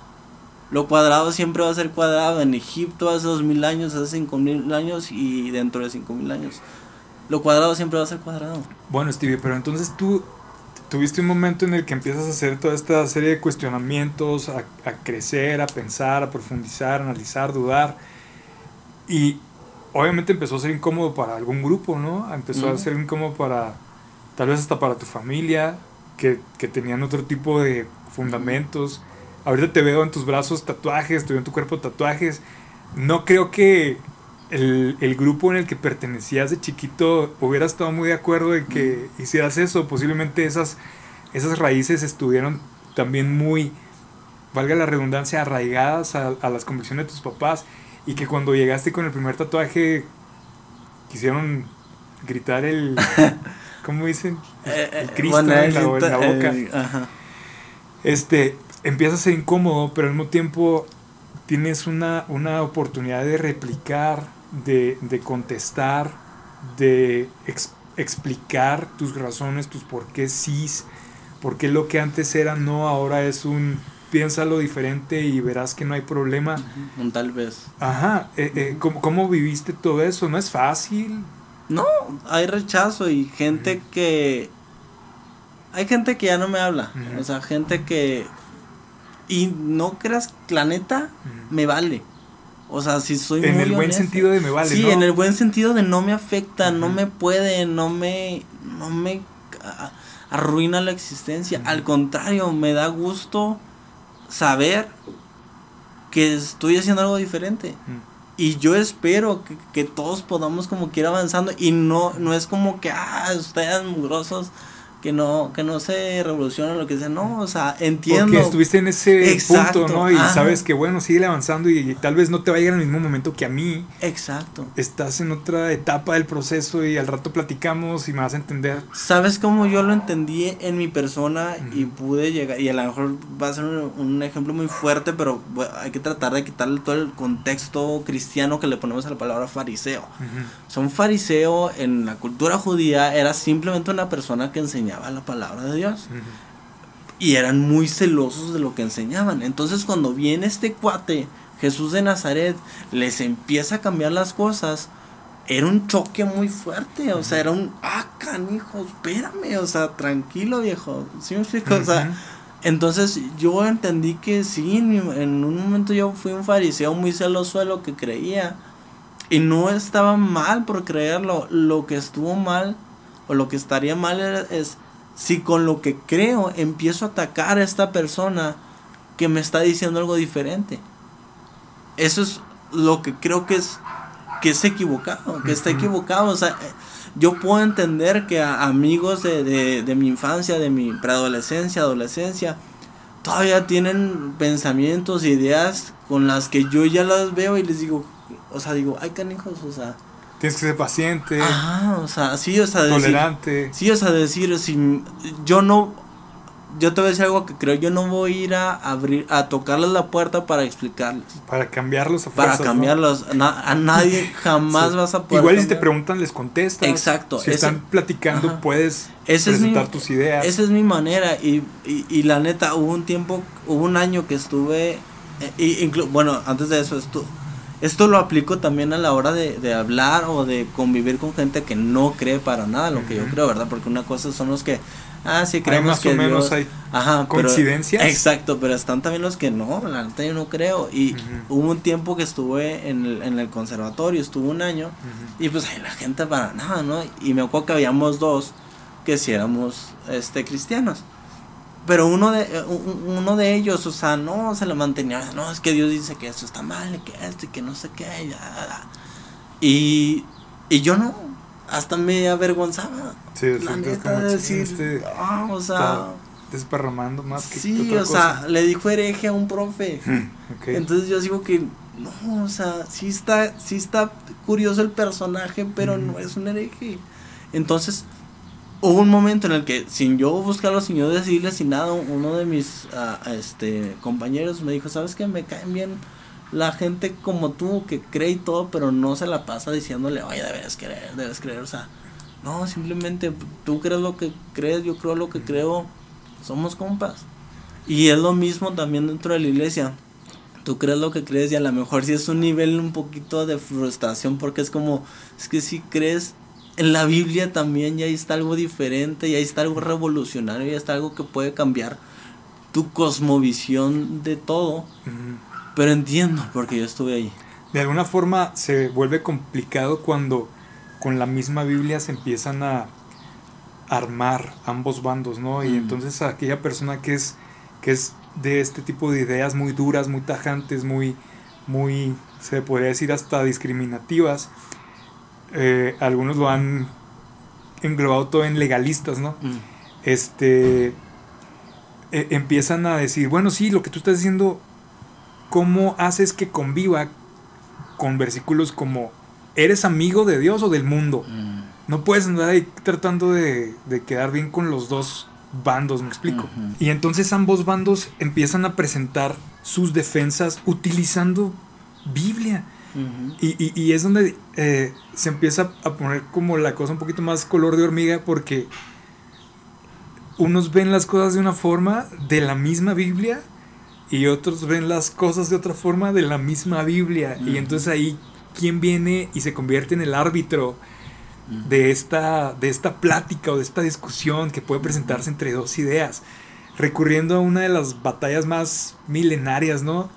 Lo cuadrado siempre va a ser cuadrado. En Egipto hace dos mil años, hace cinco mil años y dentro de cinco mil años. Lo cuadrado siempre va a ser cuadrado. Bueno, Stevie, pero entonces tú tuviste un momento en el que empiezas a hacer toda esta serie de cuestionamientos, a, crecer, a pensar, a profundizar, a analizar, dudar. Y obviamente empezó a ser incómodo para algún grupo, ¿no? Empezó a ser incómodo para tal vez hasta para tu familia, que, tenían otro tipo de fundamentos. Ahorita te veo en tus brazos tatuajes, te veo en tu cuerpo tatuajes. No creo que el, grupo en el que pertenecías de chiquito hubiera estado muy de acuerdo de que hicieras eso. Posiblemente esas, esas raíces estuvieron también muy, valga la redundancia, arraigadas a, a las convicciones de tus papás y que cuando llegaste con el primer tatuaje quisieron gritar el ¿cómo dicen? El, eh, eh, Cristo en, la, boca. Este, empieza a ser incómodo, pero al mismo tiempo tienes una, una oportunidad de replicar, de, contestar, de explicar tus razones, tus por qué sí, por qué lo que antes era no, ahora es un piénsalo diferente y verás que no hay problema. Un tal vez. Ajá, eh, ¿cómo, ¿cómo, viviste todo eso? ¿No es fácil? No, hay rechazo y gente que... Hay gente que ya no me habla. O sea, gente que... Y no creas, la neta, me vale. O sea, si soy en el buen sentido de me vale, Sí, en el buen sentido de no me afecta, no me puede, no me... No me arruina la existencia. Al contrario, me da gusto saber que estoy haciendo algo diferente. Y yo espero que, que, todos podamos como que ir avanzando y no, no es como que, ah, ustedes mugrosos que no, que no se revoluciona lo que sea, no, o sea, entiendo. Porque estuviste en ese punto, ¿no? Y sabes que bueno, sigue avanzando y, tal vez no te va a llegar el mismo momento que a mí. Exacto. Estás en otra etapa del proceso y al rato platicamos y me vas a entender. ¿Sabes cómo yo lo entendí en mi persona y pude llegar? Y a lo mejor va a ser un, ejemplo muy fuerte, pero hay que tratar de quitarle todo el contexto cristiano que le ponemos a la palabra fariseo. O sea, un fariseo en la cultura judía era simplemente una persona que enseñaba la palabra de Dios. Y eran muy celosos de lo que enseñaban. Entonces cuando viene este cuate, Jesús de Nazaret, les empieza a cambiar las cosas. Era un choque muy fuerte, o sea, era un, ah, canijo, espérame, o sea, tranquilo viejo, ¿sí me explico? O sea, entonces yo entendí que sí, en un momento yo fui un fariseo muy celoso de lo que creía. Y no estaba mal por creerlo. Lo que estuvo mal, o lo que estaría mal es si con lo que creo empiezo a atacar a esta persona que me está diciendo algo diferente. Eso es lo que creo que es que es equivocado, que está equivocado. O sea, yo puedo entender que a amigos de, de mi infancia, de mi preadolescencia, adolescencia, todavía tienen pensamientos, ideas con las que yo ya las veo y les digo, o sea, digo, ay canijos, o sea, Tienes que ser paciente. Ajá, o sea, sí, o sea, decir, tolerante. Sí, o sea, decir, si yo no yo te voy a decir algo que creo, yo no voy a ir a abrir, a tocarles la puerta para explicarles. Para cambiarlos a Para cambiarlos. a nadie jamás vas a poder. Igual si te preguntan, les contestas. Exacto. Si están platicando, puedes presentar tus ideas. Esa es mi manera. Y, y, la neta, hubo un tiempo, hubo un año que estuve. Eh, y, bueno, antes de eso, esto, esto lo aplico también a la hora de, de, hablar o de convivir con gente que no cree para nada lo que yo creo, ¿verdad? Porque una cosa son los que ah, sí, creemos más que o menos hay Ajá, coincidencias. exacto, pero están también los que no, la neta yo no creo. Y hubo un tiempo que estuve en el, en el conservatorio, estuve un año, y pues ahí la gente para nada, ¿no? Y me acuerdo que habíamos dos que si éramos este, cristianos. Pero uno de, eh, uno de ellos, o sea, no se le mantenía, no, es que Dios dice que eso está mal, y que esto, y que no sé qué, y, y yo no, hasta me avergonzaba. Sí, la neta de decir, este ah, o sea, desparramando más que Sí, o sea, le dijo hereje a un profe. Entonces yo digo que no, o sea, sí está sí está curioso el personaje, pero no es un hereje. Entonces, hubo un momento en el que sin yo buscarlo, sin yo decirle sin nada, uno de mis ah, este compañeros me dijo, "¿Sabes qué? Me caen bien la gente como tú que cree y todo, pero no se la pasa diciéndole, oye, debes creer, debes creer. O sea, no, simplemente tú crees lo que crees, yo creo lo que creo, somos compas. Y es lo mismo también dentro de la iglesia. Tú crees lo que crees y a lo mejor si es un nivel un poquito de frustración porque es como, es que si crees en la Biblia también ya está algo diferente, ya está algo revolucionario, ya está algo que puede cambiar tu cosmovisión de todo. Pero entiendo, porque yo estuve ahí. De alguna forma se vuelve complicado cuando con la misma Biblia se empiezan a armar ambos bandos, ¿no? Y entonces aquella persona que es, que es de este tipo de ideas muy duras, muy tajantes, muy, muy, se podría decir hasta discriminativas, eh, algunos lo han englobado todo en legalistas, ¿no? Mm. Este, e, empiezan a decir, bueno, sí, lo que tú estás diciendo ¿cómo haces que conviva con versículos como eres amigo de Dios o del mundo? Mm. No puedes andar ahí tratando de, quedar bien con los dos bandos, me explico. Y entonces ambos bandos empiezan a presentar sus defensas utilizando Biblia. Y, es donde eh, se empieza a poner como la cosa un poquito más color de hormiga porque unos ven las cosas de una forma de la misma Biblia y otros ven las cosas de otra forma de la misma Biblia. Y entonces ahí, ¿quién viene y se convierte en el árbitro de esta, de esta plática o de esta discusión que puede presentarse entre dos ideas? Recurriendo a una de las batallas más milenarias, ¿no?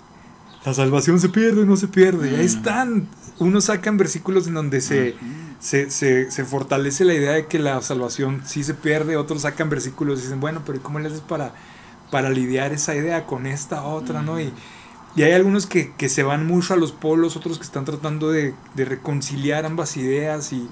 La salvación se pierde o no se pierde. Y ahí están. Unos sacan versículos en donde se, se, se, se, fortalece la idea de que la salvación sí se pierde. Otros sacan versículos y dicen, bueno, pero ¿cómo le haces para para lidiar esa idea con esta otra, ¿no? Y, y hay algunos que, que, se van mucho a los polos, otros que están tratando de, de reconciliar ambas ideas y,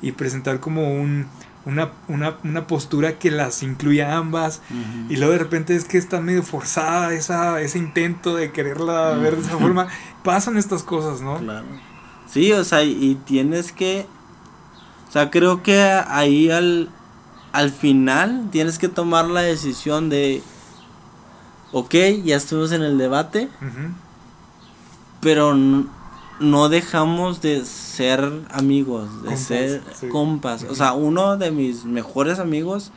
y presentar como un, una, una, una, postura que las incluya ambas. Y luego de repente es que está medio forzada esa, ese intento de quererla ver de esa forma. Pasan estas cosas, ¿no? Claro. Sí, o sea, y tienes que... O sea, creo que ahí al, al final tienes que tomar la decisión de ok, ya estuvimos en el debate, pero no, dejamos de ser amigos, de ser compas. O sea, uno de mis mejores amigos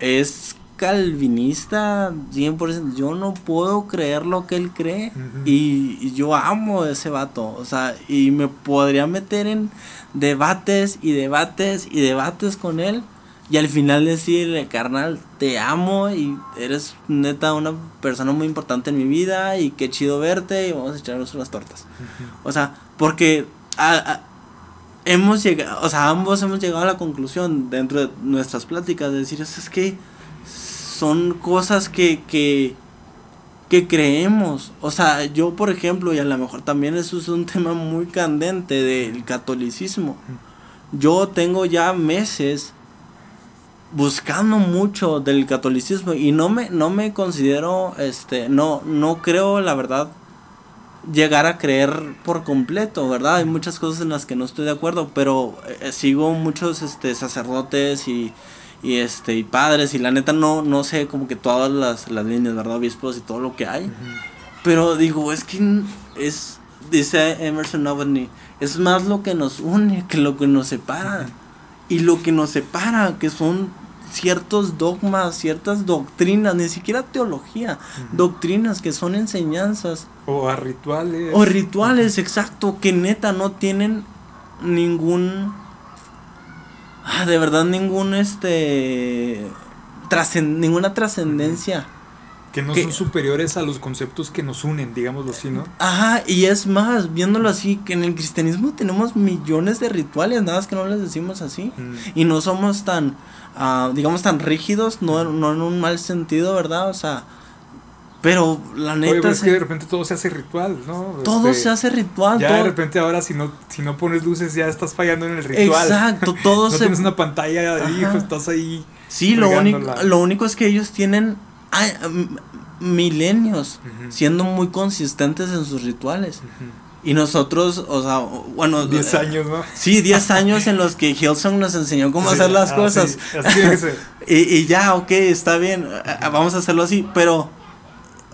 es calvinista 100%. Yo no puedo creer lo que él cree y, y, yo amo ese vato. O sea, y me podría meter en debates y debates y debates con él y al final decirle, carnal, te amo y eres neta una persona muy importante en mi vida y qué chido verte y vamos a echarnos unas tortas. O sea, porque hemos llegado, o sea, ambos hemos llegado a la conclusión dentro de nuestras pláticas de decir, es que son cosas que, que, que creemos. O sea, yo por ejemplo, y a lo mejor también eso es un tema muy candente del catolicismo. Yo tengo ya meses buscando mucho del catolicismo y no me no me considero este no no creo la verdad llegar a creer por completo, ¿verdad? Hay muchas cosas en las que no estoy de acuerdo, pero eh, sigo muchos este sacerdotes y y este y padres y la neta no no sé como que todas las, las líneas verdad obispos y todo lo que hay. Pero digo es que es dice Emerson Noveney es más lo que nos une que lo que nos separa y lo que nos separa que son ciertos dogmas, ciertas doctrinas, ni siquiera teología, doctrinas que son enseñanzas. O a rituales. O rituales, exacto, que neta no tienen ningún Ah, de verdad ningún este ninguna trascendencia. Que no son superiores a los conceptos que nos unen, digámoslo así, ¿no? Ajá, y es más, viéndolo así, que en el cristianismo tenemos millones de rituales, nada más que no les decimos así. Mm. Y no somos tan, uh, digamos, tan rígidos, no, no en un mal sentido, ¿verdad? O sea, pero la neta. es que de repente todo se hace ritual, ¿no? Todo este, se hace ritual. Ya de repente ahora si no, si no pones luces ya estás fallando en el ritual. Exacto, todo no se. tienes una pantalla ahí, pues estás ahí. Sí, lo único, lo único es que ellos tienen milenios siendo muy consistentes en sus rituales. Y nosotros, o sea, bueno... 10 años, ¿no? Sí, 10 años en los que Hillsong nos enseñó cómo hacer las ah, cosas. y, y ya, ok, está bien, vamos a hacerlo así, pero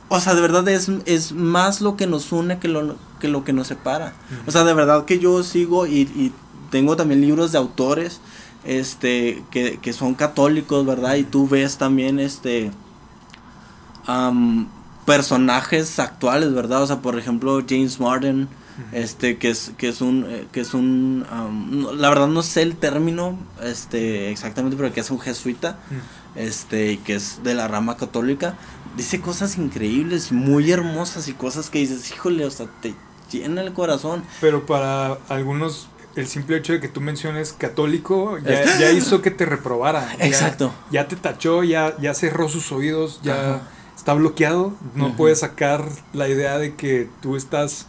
o sea, de verdad es, es más lo que nos une que lo que, lo que nos separa. O sea, de verdad que yo sigo y, tengo también libros de autores este que, que, son católicos, ¿verdad? Y tú ves también este personajes actuales, ¿verdad? O sea, por ejemplo, James Martin, este que es que es un eh, que es un la verdad no sé el término este exactamente, pero que es un jesuita, este que es de la rama católica dice cosas increíbles, muy hermosas y cosas que dices, híjole, o sea, te llena el corazón. Pero para algunos el simple hecho de que tú menciones católico ya, hizo que te reprobara. Exacto. Ya, te tachó, ya, ya cerró sus oídos, ya está bloqueado. No puede sacar la idea de que tú estás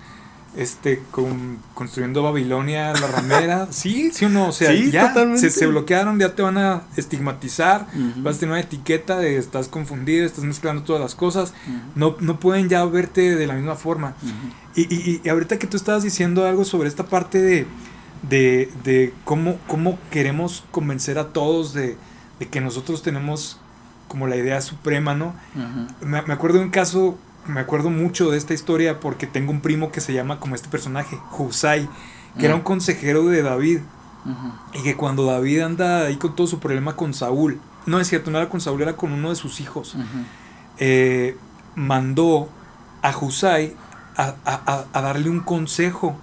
este, con, construyendo Babilonia, la ramera. sí, sí o no, o sea, ya se, se, bloquearon, ya te van a estigmatizar, vas a tener una etiqueta de estás confundido, estás mezclando todas las cosas, no, no pueden ya verte de la misma forma. y, y, y, ahorita que tú estabas diciendo algo sobre esta parte de, de, de cómo, cómo queremos convencer a todos de, de, que nosotros tenemos como la idea suprema, ¿no? me, me acuerdo de un caso me acuerdo mucho de esta historia porque tengo un primo que se llama como este personaje, Husay, que era un consejero de David. Y que cuando David anda ahí con todo su problema con Saúl, no es cierto, no era con Saúl, era con uno de sus hijos, eh, mandó a Husay a, darle un consejo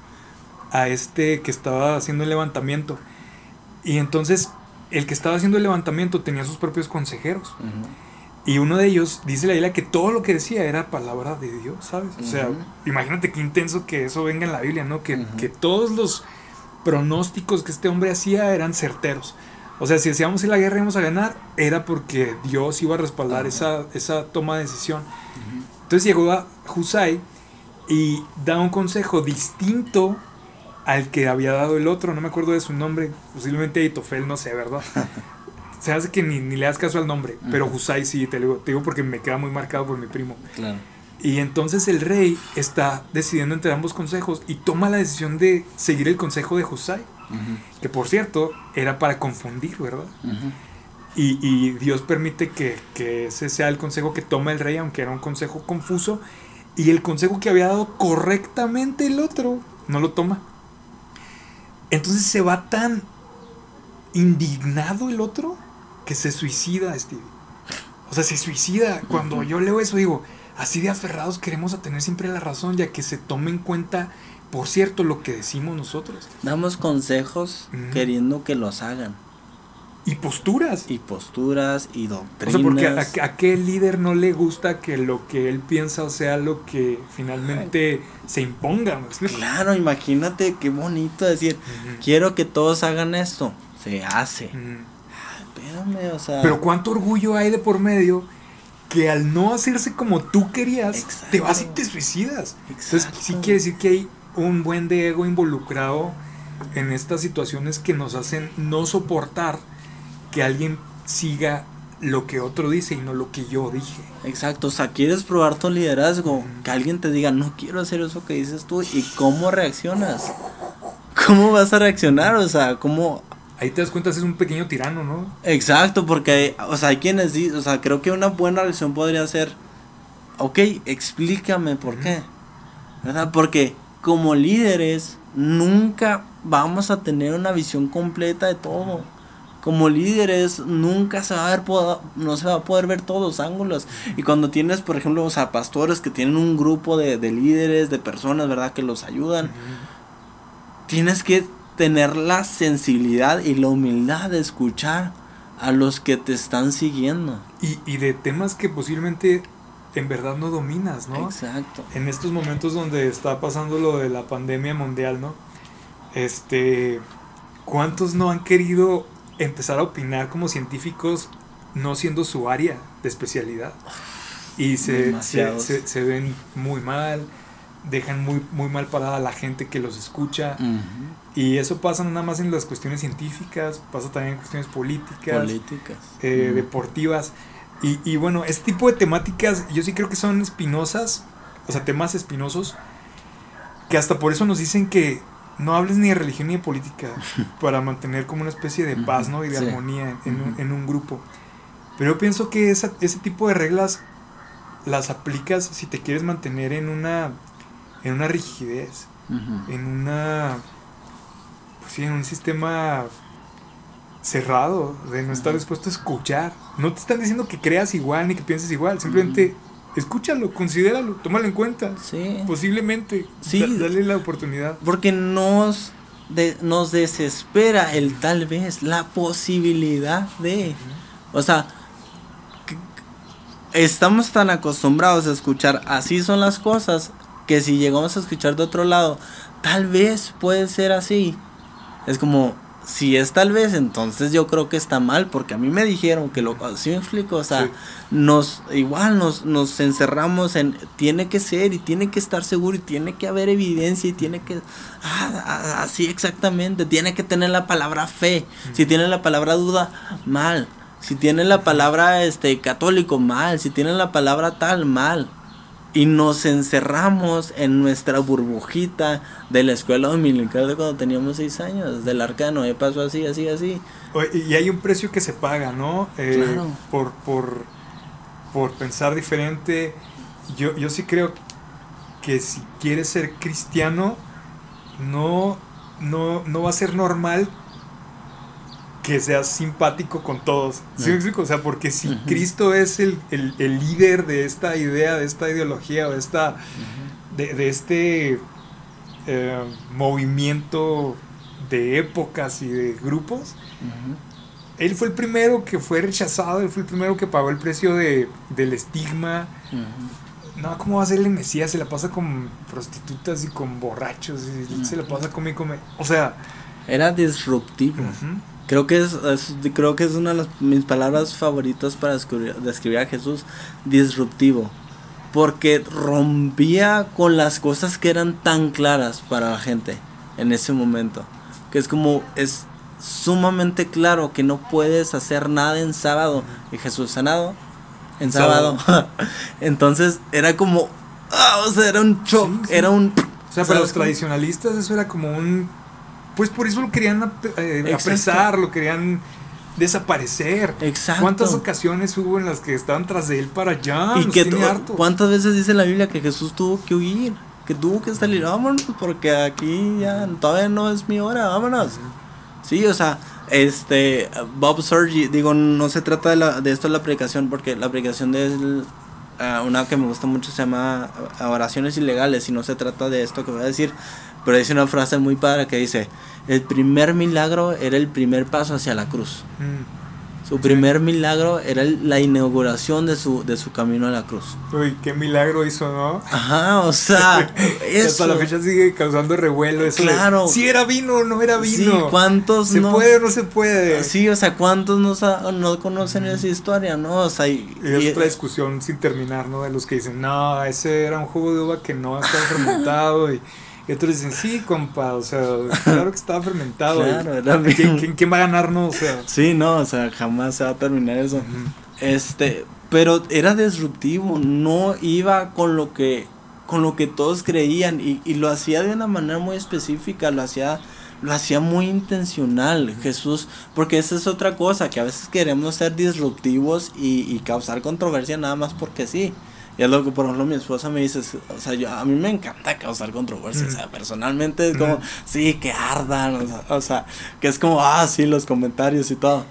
a este que estaba haciendo el levantamiento. Y entonces el que estaba haciendo el levantamiento tenía sus propios consejeros. Y uno de ellos dice la Biblia que todo lo que decía era palabra de Dios, ¿sabes? O sea, imagínate qué intenso que eso venga en la Biblia, ¿no? Que, que, todos los pronósticos que este hombre hacía eran certeros. O sea, si decíamos que la guerra íbamos a ganar, era porque Dios iba a respaldar esa, esa toma de decisión. Entonces llegó a Husay y da un consejo distinto al que había dado el otro, no me acuerdo de su nombre, posiblemente Aitofel, no sé, ¿verdad? se hace que ni, ni, le das caso al nombre, pero Husay sí, te digo, te digo porque me queda muy marcado por mi primo. Claro. Y entonces el rey está decidiendo entre ambos consejos y toma la decisión de seguir el consejo de Husay, que por cierto era para confundir, ¿verdad? y, y, Dios permite que, que, ese sea el consejo que toma el rey, aunque era un consejo confuso, y el consejo que había dado correctamente el otro no lo toma. Entonces se va tan indignado el otro que se suicida, Steve. O sea, se suicida. Cuando yo leo eso, digo, así de aferrados queremos a tener siempre la razón, ya que se tome en cuenta, por cierto, lo que decimos nosotros. Damos consejos queriendo que los hagan. Y posturas. Y posturas y doctrinas. O sea, porque a, qué líder no le gusta que lo que él piensa sea lo que finalmente se imponga. Claro, imagínate qué bonito decir, quiero que todos hagan esto. Se hace. Pero cuánto orgullo hay de por medio que al no hacerse como tú querías, te vas y te suicidas. Entonces sí quiere decir que hay un buen de ego involucrado en estas situaciones que nos hacen no soportar que alguien siga lo que otro dice y no lo que yo dije. Exacto, o sea, quieres probar tu liderazgo, que alguien te diga, no quiero hacer eso que dices tú, y cómo reaccionas. ¿Cómo vas a reaccionar? O sea, ¿cómo ahí te das cuenta es un pequeño tirano, ¿no? Exacto, porque, o sea, hay quienes dicen, o sea, creo que una buena reacción podría ser, ok, explícame por qué, ¿verdad? Porque como líderes nunca vamos a tener una visión completa de todo. Como líderes nunca se va a ver, no se va a poder ver todos los ángulos. Y cuando tienes, por ejemplo, o sea, pastores que tienen un grupo de, de líderes, de personas, ¿verdad? Que los ayudan. Tienes que tener la sensibilidad y la humildad de escuchar a los que te están siguiendo. Y, y de temas que posiblemente en verdad no dominas, ¿no? Exacto. En estos momentos donde está pasando lo de la pandemia mundial, ¿no? Este, ¿cuántos no han querido empezar a opinar como científicos no siendo su área de especialidad? Y se, se, se, ven muy mal, dejan muy, muy mal parada a la gente que los escucha. Y eso pasa no nada más en las cuestiones científicas, pasa también en cuestiones políticas, políticas. Eh, deportivas. Y, y, bueno, este tipo de temáticas yo sí creo que son espinosas, o sea, temas espinosos, que hasta por eso nos dicen que no hables ni de religión ni de política, para mantener como una especie de paz, ¿no? Y de armonía en, un, en, un, grupo. Pero yo pienso que esa, ese tipo de reglas las aplicas si te quieres mantener en una, en una rigidez, en una sí, en un sistema cerrado, de no estar dispuesto a escuchar. No te están diciendo que creas igual ni que pienses igual, simplemente escúchalo, considéralo, tómalo en cuenta. Sí. Posiblemente. Sí. dale la oportunidad. Porque nos, nos desespera el tal vez, la posibilidad de. O sea, estamos tan acostumbrados a escuchar así son las cosas que si llegamos a escuchar de otro lado, tal vez puede ser así. Es como, si es tal vez, entonces yo creo que está mal, porque a mí me dijeron que lo, ¿sí me explico? O sea, nos, igual nos, nos encerramos en, tiene que ser y tiene que estar seguro y tiene que haber evidencia y tiene que, ah, así exactamente, tiene que tener la palabra fe, si tiene la palabra duda, mal, si tiene la palabra, este, católico, mal, si tiene la palabra tal, mal y nos encerramos en nuestra burbujita de la escuela dominical de cuando teníamos seis años, del arcano, y pasó así, así, así. Y hay un precio que se paga, ¿no? Eh, claro. por, por, por pensar diferente. Yo, yo sí creo que si quieres ser cristiano, no, no, no va a ser normal que seas simpático con todos. ¿Sí me explico? O sea, porque si Cristo es el, líder de esta idea, de esta ideología, de, esta, de, este eh, movimiento de épocas y de grupos, él fue el primero que fue rechazado, él fue el primero que pagó el precio de, del estigma. No, ¿cómo va a ser el Mesías? Se la pasa con prostitutas y con borrachos, y se la pasa con y come. O sea... Era disruptivo. Creo que es, creo que es una de las, mis palabras favoritas para describir, a Jesús, disruptivo. Porque rompía con las cosas que eran tan claras para la gente en ese momento. Que es como, es sumamente claro que no puedes hacer nada en sábado. Y Jesús sanado en sábado. Entonces era como, ah, o sea, era un shock, era un... O sea, para los tradicionalistas eso era como un pues por eso lo querían eh, apresar, lo querían desaparecer. Exacto. ¿Cuántas ocasiones hubo en las que estaban tras de él para allá? Y que ¿Cuántas veces dice la Biblia que Jesús tuvo que huir? Que tuvo que salir, vámonos, porque aquí ya todavía no es mi hora, vámonos. Sí, o sea, este, Bob Sergi, digo, no se trata de, la, de esto la predicación, porque la predicación de uh, una que me gusta mucho se llama Oraciones Ilegales, y no se trata de esto que voy a decir, pero dice una frase muy padre que dice, el primer milagro era el primer paso hacia la cruz. Mm. Su primer milagro era la inauguración de su, de su camino a la cruz. Uy, qué milagro hizo, ¿no? Ajá, o sea, eso. Hasta la fecha sigue causando revuelo eso. Claro. si era vino o no era vino. Sí, ¿cuántos ¿Se puede o no se puede? Sí, o sea, ¿cuántos no, no conocen esa historia, no? O sea, y, es otra discusión sin terminar, ¿no? De los que dicen, no, ese era un jugo de uva que no estaba fermentado y y otros dicen, sí, compa, o sea, claro que estaba fermentado. claro, era ¿Quién, ¿quién, va a ganarnos? O sea, sí, no, o sea, jamás se va a terminar eso. Este, pero era disruptivo, no iba con lo que con lo que todos creían y, y, lo hacía de una manera muy específica, lo hacía lo hacía muy intencional. Jesús, porque esa es otra cosa, que a veces queremos ser disruptivos y, causar controversia nada más porque sí. Y es lo que, por ejemplo, mi esposa me dice, o sea, yo, a mí me encanta causar controversia, o sea, personalmente es como, sí, que ardan, o sea, que es como, ah, sí, los comentarios y todo.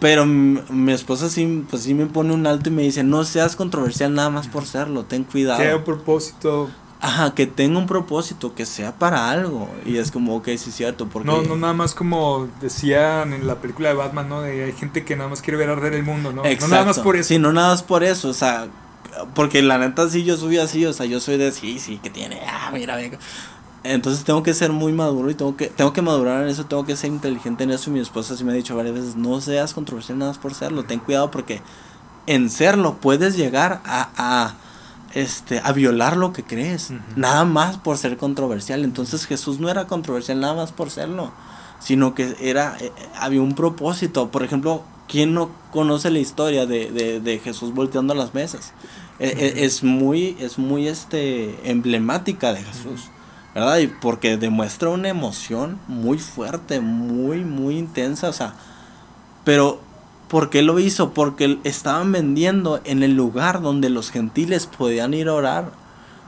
Pero mi, esposa sí, pues sí me pone un alto y me dice, no seas controversial nada más por serlo, ten cuidado. Que un propósito. Ajá, que tenga un propósito, que sea para algo. Y es como, ok, sí es cierto. Porque... No, no nada más como decían en la película de Batman, ¿no? De hay gente que nada más quiere ver arder el mundo, ¿no? Exacto. No nada más por eso. Sí, no nada más por eso, o sea, porque la neta sí yo soy así, o sea, yo soy de sí, sí, que tiene, ah, mira, venga. Entonces tengo que ser muy maduro y tengo que, tengo que madurar en eso, tengo que ser inteligente en eso. Y mi esposa sí me ha dicho varias veces, no seas controversial nada más por serlo, ten cuidado porque en serlo puedes llegar a, a este, a violar lo que crees, nada más por ser controversial. Entonces Jesús no era controversial nada más por serlo, sino que era, eh, había un propósito. Por ejemplo, ¿quién no conoce la historia de, de, de Jesús volteando las mesas? E, e, es muy, es muy este, emblemática de Jesús. ¿verdad? Y porque demuestra una emoción muy fuerte, muy, muy intensa, o sea, pero ¿por qué lo hizo? Porque estaban vendiendo en el lugar donde los gentiles podían ir a orar.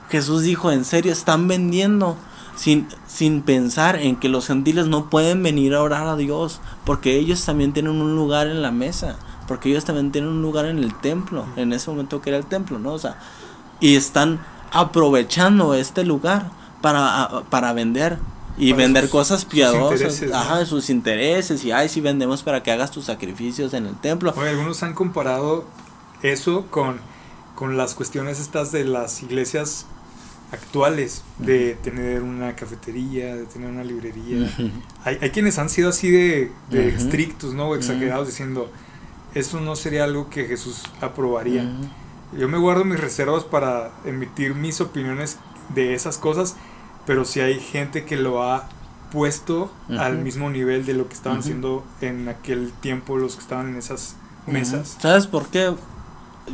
Jesús dijo, en serio, están vendiendo sin, sin pensar en que los gentiles no pueden venir a orar a Dios, porque ellos también tienen un lugar en la mesa, porque ellos también tienen un lugar en el templo, en ese momento que era el templo, ¿no? O sea, y están aprovechando este lugar para, para vender y vender cosas piadosas, ajá, sus intereses y ay, si vendemos para que hagas tus sacrificios en el templo. algunos han comparado eso con, con las cuestiones estas de las iglesias actuales, de tener una cafetería, de tener una librería. hay, hay, quienes han sido así de, de estrictos, ¿no? O exagerados, diciendo, eso no sería algo que Jesús aprobaría. Yo me guardo mis reservas para emitir mis opiniones de esas cosas pero si hay gente que lo ha puesto al mismo nivel de lo que estaban haciendo en aquel tiempo los que estaban en esas mesas. ¿Sabes por qué?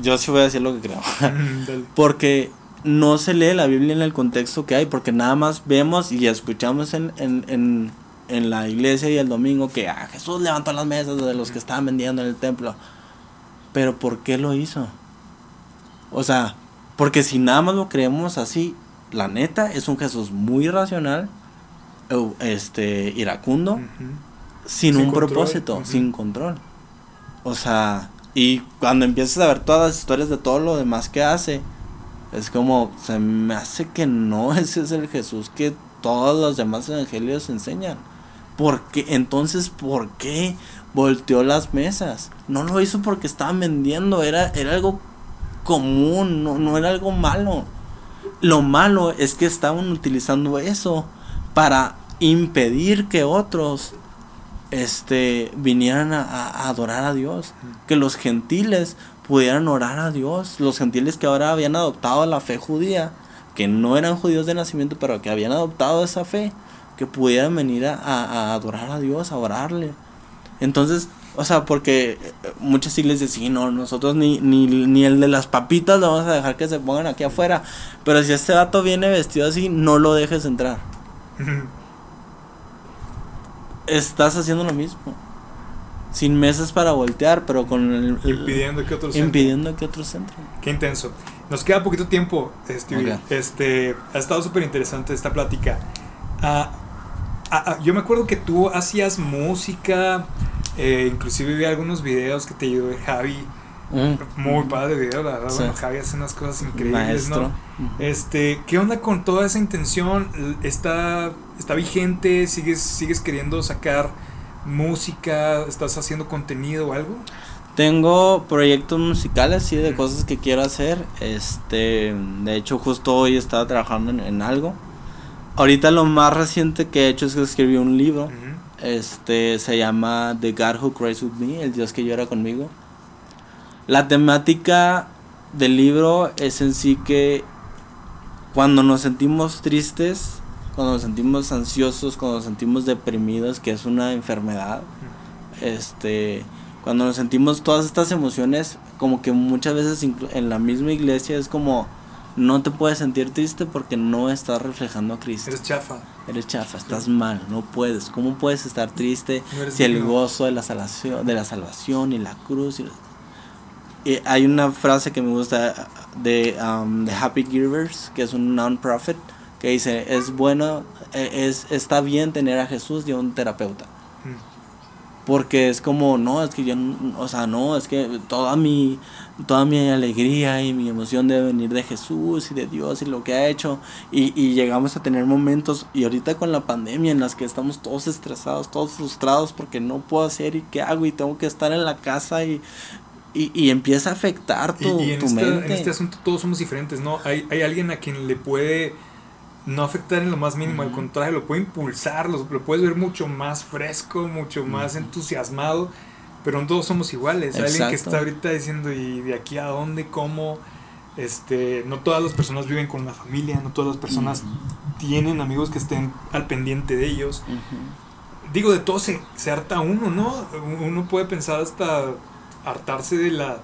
Yo sí voy a decir lo que creo. porque no se lee la Biblia en el contexto que hay, porque nada más vemos y escuchamos en, en, en, la iglesia y el domingo que ah, Jesús levantó las mesas de los que estaban vendiendo en el templo. Pero ¿por qué lo hizo? O sea, porque si nada más lo creemos así, la neta, es un Jesús muy racional, este, iracundo, sin, un propósito, sin control. O sea, y cuando empiezas a ver todas las historias de todo lo demás que hace, es como, se me hace que no, ese es el Jesús que todos los demás evangelios enseñan. Porque, entonces, ¿por qué volteó las mesas? No lo hizo porque estaban vendiendo, era, era algo común, no, no era algo malo. Lo malo es que estaban utilizando eso para impedir que otros este, vinieran a, adorar a Dios. Que los gentiles pudieran orar a Dios. Los gentiles que ahora habían adoptado la fe judía, que no eran judíos de nacimiento, pero que habían adoptado esa fe, que pudieran venir a, a adorar a Dios, a orarle. Entonces, o sea, porque eh, muchas iglesias sí, no, nosotros ni, ni, ni el de las papitas lo vamos a dejar que se pongan aquí afuera. Pero si este dato viene vestido así, no lo dejes entrar. Estás haciendo lo mismo. Sin mesas para voltear, pero con el, impidiendo que otros impidiendo que otros entren. Qué intenso. Nos queda poquito tiempo, este, este ha estado súper interesante esta plática. Ah, ah, ah, yo me acuerdo que tú hacías música, eh, inclusive vi algunos videos que te ayudó Javi. Mm. Muy padre video, la verdad. Bueno, Javi hace unas cosas increíbles, ¿no? Este, ¿qué onda con toda esa intención? ¿Está, está vigente? ¿Sigues, ¿Sigues queriendo sacar música? ¿Estás haciendo contenido o algo? Tengo proyectos musicales, sí, de cosas que quiero hacer. Este, de hecho, justo hoy estaba trabajando en, algo. Ahorita lo más reciente que he hecho es que escribí un libro. Este se llama The God Who Cries With Me, el Dios que llora conmigo. La temática del libro es en sí que cuando nos sentimos tristes, cuando nos sentimos ansiosos, cuando nos sentimos deprimidos, que es una enfermedad, este, cuando nos sentimos todas estas emociones, como que muchas veces en la misma iglesia es como no te puedes sentir triste porque no estás reflejando a Cristo. Eres chafa. Eres chafa, estás mal, no puedes. ¿Cómo puedes estar triste si el gozo de la salvación, de la salvación y la cruz? Y... hay una frase que me gusta de um, Happy Givers, que es un non-profit, que dice, es bueno, e, es, está bien tener a Jesús y a un terapeuta. Mm. Porque es como, no, es que yo, o sea, no, es que toda mi, toda mi alegría y mi emoción debe venir de Jesús y de Dios y lo que ha hecho. Y, y llegamos a tener momentos, y ahorita con la pandemia, en las que estamos todos estresados, todos frustrados porque no puedo hacer y qué hago y tengo que estar en la casa y, y, y empieza a afectar tu, y, en este, En este asunto todos somos diferentes, ¿no? Hay, hay alguien a quien le puede no afectar en lo más mínimo, al contrario, lo puede impulsar, lo, puedes ver mucho más fresco, mucho más entusiasmado, pero no todos somos iguales. Hay alguien que está ahorita diciendo, ¿y de aquí a dónde? ¿Cómo? Este, no todas las personas viven con la familia, no todas las personas tienen amigos que estén al pendiente de ellos. Digo, de todo se, se harta uno, ¿no? Uno puede pensar hasta hartarse de la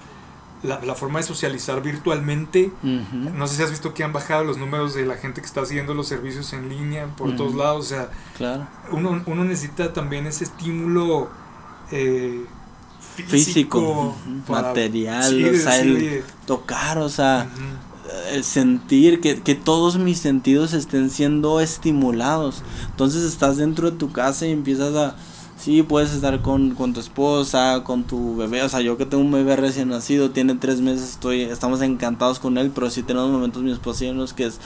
la, la, forma de socializar virtualmente. No sé si has visto que han bajado los números de la gente que está haciendo los servicios en línea por todos lados. O sea, claro. uno, uno necesita también ese estímulo eh, físico, material, o sea, el tocar, o sea, el sentir, que, que todos mis sentidos estén siendo estimulados. Entonces estás dentro de tu casa y empiezas a Sí, puedes estar con, tu esposa, con tu bebé. O sea, yo que tengo un bebé recién nacido, tiene tres meses, estoy, estamos encantados con él, pero sí tenemos momentos mi esposa y que es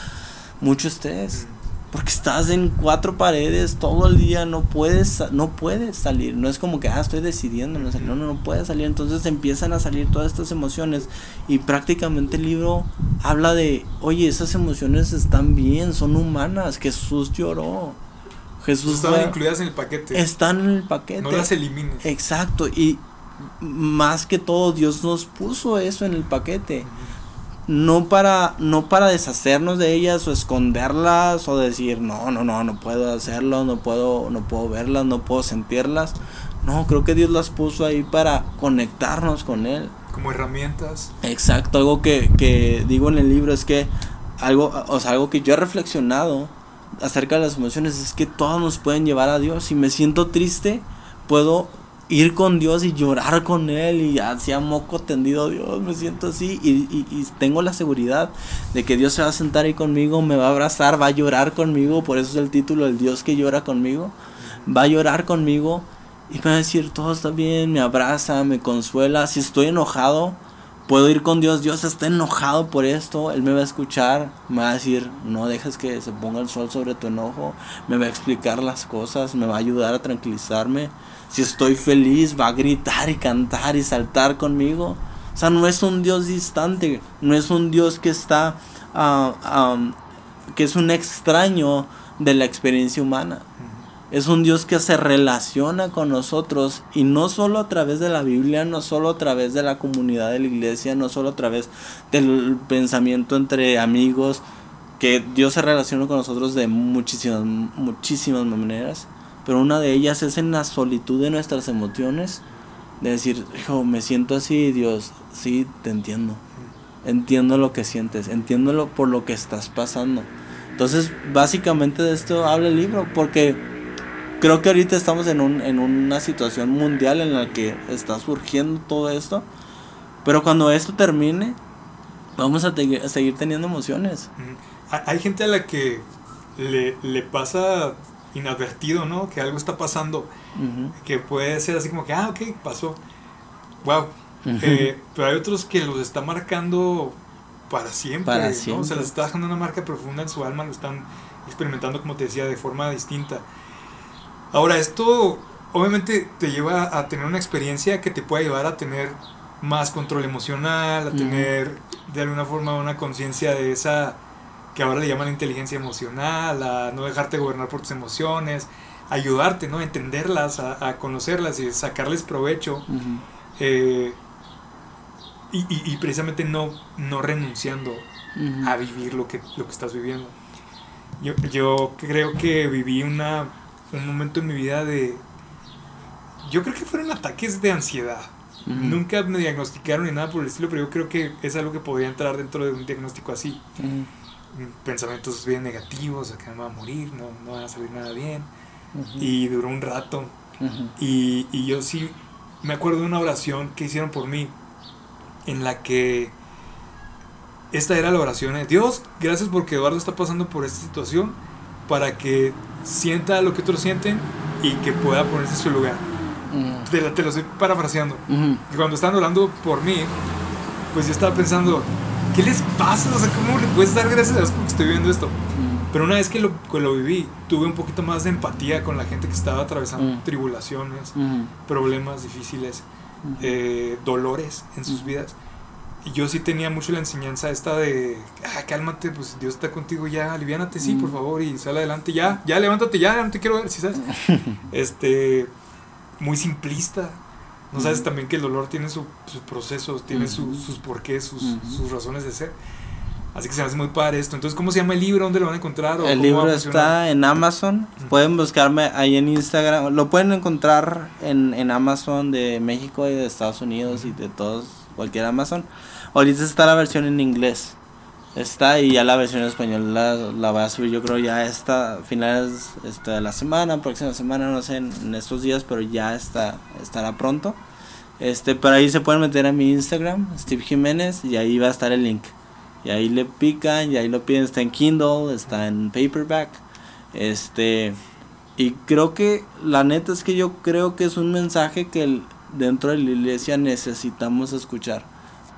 mucho estrés. Porque estás en cuatro paredes todo el día, no puedes, no puedes salir. No es como que, ah, estoy decidiendo, no, no, no, no puedes salir. Entonces empiezan a salir todas estas emociones y prácticamente el libro habla de, oye, esas emociones están bien, son humanas. Jesús lloró. Jesús están incluidas en el paquete. Están en el paquete. No las elimines. Exacto, y más que todo Dios nos puso eso en el paquete. No para no para deshacernos de ellas o esconderlas o decir, "No, no, no, no puedo hacerlo, no puedo no puedo verlas, no puedo sentirlas." No, creo que Dios las puso ahí para conectarnos con él. Como herramientas. Exacto, algo que, que digo en el libro es que algo, o sea, algo que yo he reflexionado acerca de las emociones es que todas nos pueden llevar a Dios. Si me siento triste, puedo ir con Dios y llorar con Él y hacia moco tendido, Dios, me siento así y, y, tengo la seguridad de que Dios se va a sentar ahí conmigo, me va a abrazar, va a llorar conmigo, por eso es el título, el Dios que llora conmigo, va a llorar conmigo y me va a decir, todo está bien, me abraza, me consuela, si estoy enojado, puedo ir con Dios, Dios está enojado por esto, Él me va a escuchar, me va a decir, no dejes que se ponga el sol sobre tu enojo, me va a explicar las cosas, me va a ayudar a tranquilizarme. Si estoy feliz, va a gritar y cantar y saltar conmigo. O sea, no es un Dios distante, no es un Dios que está, uh, que es un extraño de la experiencia humana. Es un Dios que se relaciona con nosotros y no solo a través de la Biblia, no solo a través de la comunidad de la iglesia, no solo a través del pensamiento entre amigos, que Dios se relaciona con nosotros de muchísimas, muchísimas maneras, pero una de ellas es en la solitud de nuestras emociones, de decir, hijo, me siento así, Dios, sí, te entiendo, entiendo lo que sientes, entiendo lo, por lo que estás pasando. Entonces, básicamente de esto habla el libro, porque creo que ahorita estamos en, un, en una situación mundial en la que está surgiendo todo esto. Pero cuando esto termine, vamos a, seguir teniendo emociones. Hay gente a la que le, le, pasa inadvertido, ¿no? Que algo está pasando. Que puede ser así como que, ah, ok, pasó. Wow. Eh, pero hay otros que los está marcando para siempre. Para siempre. Se les está dejando una marca profunda en su alma, lo están experimentando, como te decía, de forma distinta. Ahora, esto obviamente te lleva a tener una experiencia que te puede llevar a tener más control emocional, a tener de alguna forma una conciencia de esa que ahora le llaman inteligencia emocional, a no dejarte gobernar por tus emociones, ayudarte, ¿no? A entenderlas, a, conocerlas y sacarles provecho. Eh, y, precisamente no, no renunciando a vivir lo que, lo que estás viviendo. Yo, yo creo que viví una un momento en mi vida de... Yo creo que fueron ataques de ansiedad. Nunca me diagnosticaron ni nada por el estilo, pero yo creo que es algo que podría entrar dentro de un diagnóstico así. Pensamientos bien negativos, que me va a morir, no, no va a salir nada bien. Y duró un rato. y, y yo sí me acuerdo de una oración que hicieron por mí, en la que esta era la oración de Dios, gracias porque Eduardo está pasando por esta situación para que sienta lo que otros sienten y que pueda ponerse en su lugar. te, lo estoy parafraseando. Y cuando estaban orando por mí, pues yo estaba pensando, ¿qué les pasa? O sea, ¿cómo le puedes dar gracias a Dios porque estoy viviendo esto? Pero una vez que lo, que lo, viví, tuve un poquito más de empatía con la gente que estaba atravesando tribulaciones, problemas difíciles, eh, dolores en sus vidas. Y yo sí tenía mucho la enseñanza esta de, ah, cálmate, pues Dios está contigo ya, aliviánate, sí, por favor, y sal adelante, ya, ya, levántate, ya, no te quiero ver, ¿sí sabes? este, muy simplista. No sabes también que el dolor tiene sus procesos, tiene sus porqués, sus, sus, razones de ser. Así que se me hace muy padre esto. Entonces, ¿cómo se llama el libro? ¿Dónde lo van a encontrar? el libro está en Amazon. Pueden buscarme ahí en Instagram. Lo pueden encontrar en, en Amazon de México y de Estados Unidos y de todos, cualquier Amazon. Ahorita está la versión en inglés. Está y ya la versión en español la, voy a subir yo creo ya esta finales este, de la semana, próxima semana, no sé, en, estos días, pero ya está, estará pronto. Este, pero ahí se pueden meter a mi Instagram, Steve Jiménez, y ahí va a estar el link. Y ahí le pican, y ahí lo piden, está en Kindle, está en paperback. Este, y creo que la neta es que yo creo que es un mensaje que dentro de la iglesia necesitamos escuchar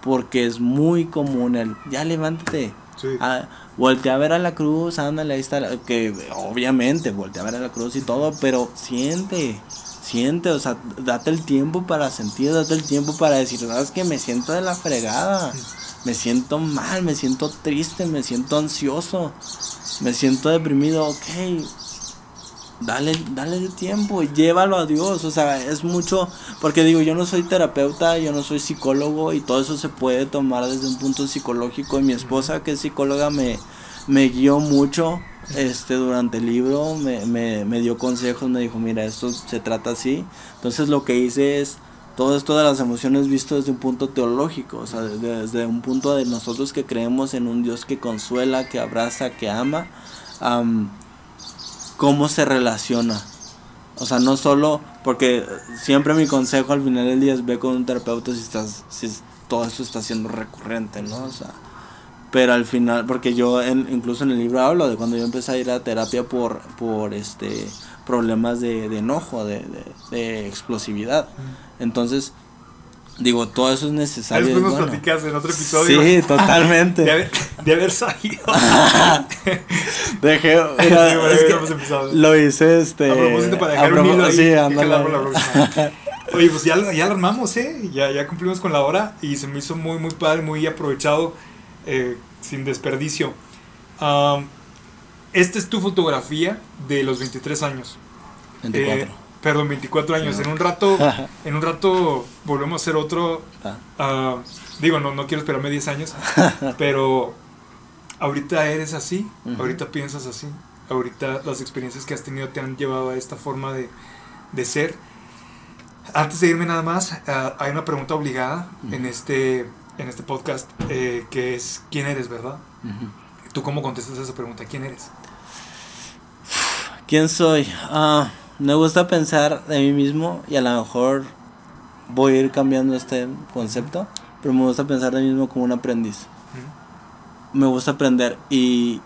porque es muy común el, ya levántate. Sí. Ah, voltea a ver a la cruz, ándale, ahí está, que obviamente voltea a ver a la cruz y todo, pero siente, siente, o sea, date el tiempo para sentir, date el tiempo para decir, sabes que me siento de la fregada, me siento mal, me siento triste, me siento ansioso, me siento deprimido, ok, dale, dale el tiempo y llévalo a Dios. O sea, es mucho, porque digo, yo no soy terapeuta, yo no soy psicólogo y todo eso se puede tomar desde un punto psicológico. Y mi esposa, que es psicóloga, me, me guió mucho este durante el libro, me, me, me dio consejos, me dijo, mira, esto se trata así. Entonces lo que hice es todo esto de las emociones visto desde un punto teológico, o sea, desde un punto de nosotros que creemos en un Dios que consuela, que abraza, que ama cómo se relaciona. O sea, no solo porque siempre mi consejo al final del día es ve con un terapeuta si estás si todo esto está siendo recurrente, ¿no? O sea, pero al final porque yo en, incluso en el libro hablo de cuando yo empecé a ir a terapia por por este problemas de, de enojo, de, de, de explosividad. Entonces, Digo, todo eso es necesario. Después nos platicas en otro episodio. Sí, totalmente. de, haber, de haber salido. Dejé. lo hice este. A propósito para dejar un hilo ahí. Sí, Oye, pues ya, ya lo armamos, ¿eh? Ya, ya cumplimos con la hora y se me hizo muy, muy padre, muy aprovechado, eh, sin desperdicio. esta es tu fotografía de los 23 años. 24. Perdón, 24 años. En un rato, en un rato volvemos a hacer otro. Ah. Ah, digo, no, no quiero esperarme 10 años, pero ahorita eres así, ahorita piensas así, ahorita las experiencias que has tenido te han llevado a esta forma de, de ser. Antes de irme nada más, ah, hay una pregunta obligada en, este, en este podcast, eh, que es, ¿quién eres, verdad? ¿Tú cómo contestas esa pregunta? ¿Quién eres? ¿Quién soy? Ah me gusta pensar de mí mismo y a lo mejor voy a ir cambiando este concepto, pero me gusta pensar de mí mismo como un aprendiz. Me gusta aprender y,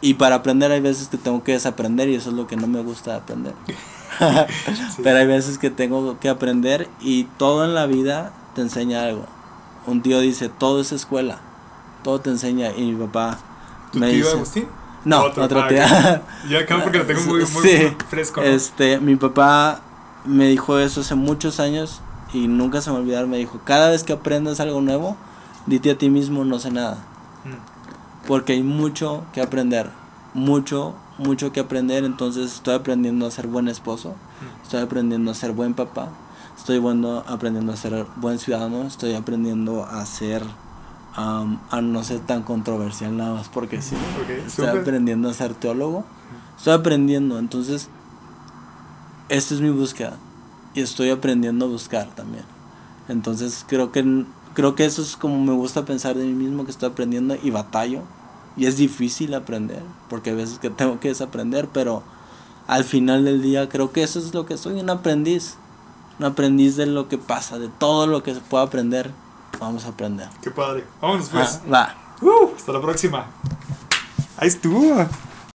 y para aprender hay veces que tengo que desaprender y eso es lo que no me gusta aprender. Pero hay veces que tengo que aprender y todo en la vida te enseña algo. Un tío dice, todo es escuela, todo te enseña y mi papá ¿Tu me tío dice... Agustín? No, otro, ah, tía. Ya acabo porque lo tengo muy, muy, fresco. Este, mi papá me dijo eso hace muchos años y nunca se me olvidar. Me dijo, cada vez que aprendas algo nuevo, dite a ti mismo, no sé nada. Mm. Porque hay mucho que aprender. Mucho, mucho que aprender. Entonces estoy aprendiendo a ser buen esposo. Mm. Estoy aprendiendo a ser buen papá. Estoy bueno, aprendiendo a ser buen ciudadano. Estoy aprendiendo a ser a no ser tan controversial nada más porque sí. estoy aprendiendo a ser teólogo. Estoy aprendiendo, entonces, esta es mi búsqueda. Y estoy aprendiendo a buscar también. Entonces creo que, creo que eso es como me gusta pensar de mí mismo que estoy aprendiendo y batallo. Y es difícil aprender, porque a veces que tengo que desaprender, pero al final del día creo que eso es lo que soy, un aprendiz. Un aprendiz de lo que pasa, de todo lo que se puede aprender, vamos a aprender. Qué padre. Vámonos pues. va. Uh, hasta la próxima. Ahí estuvo.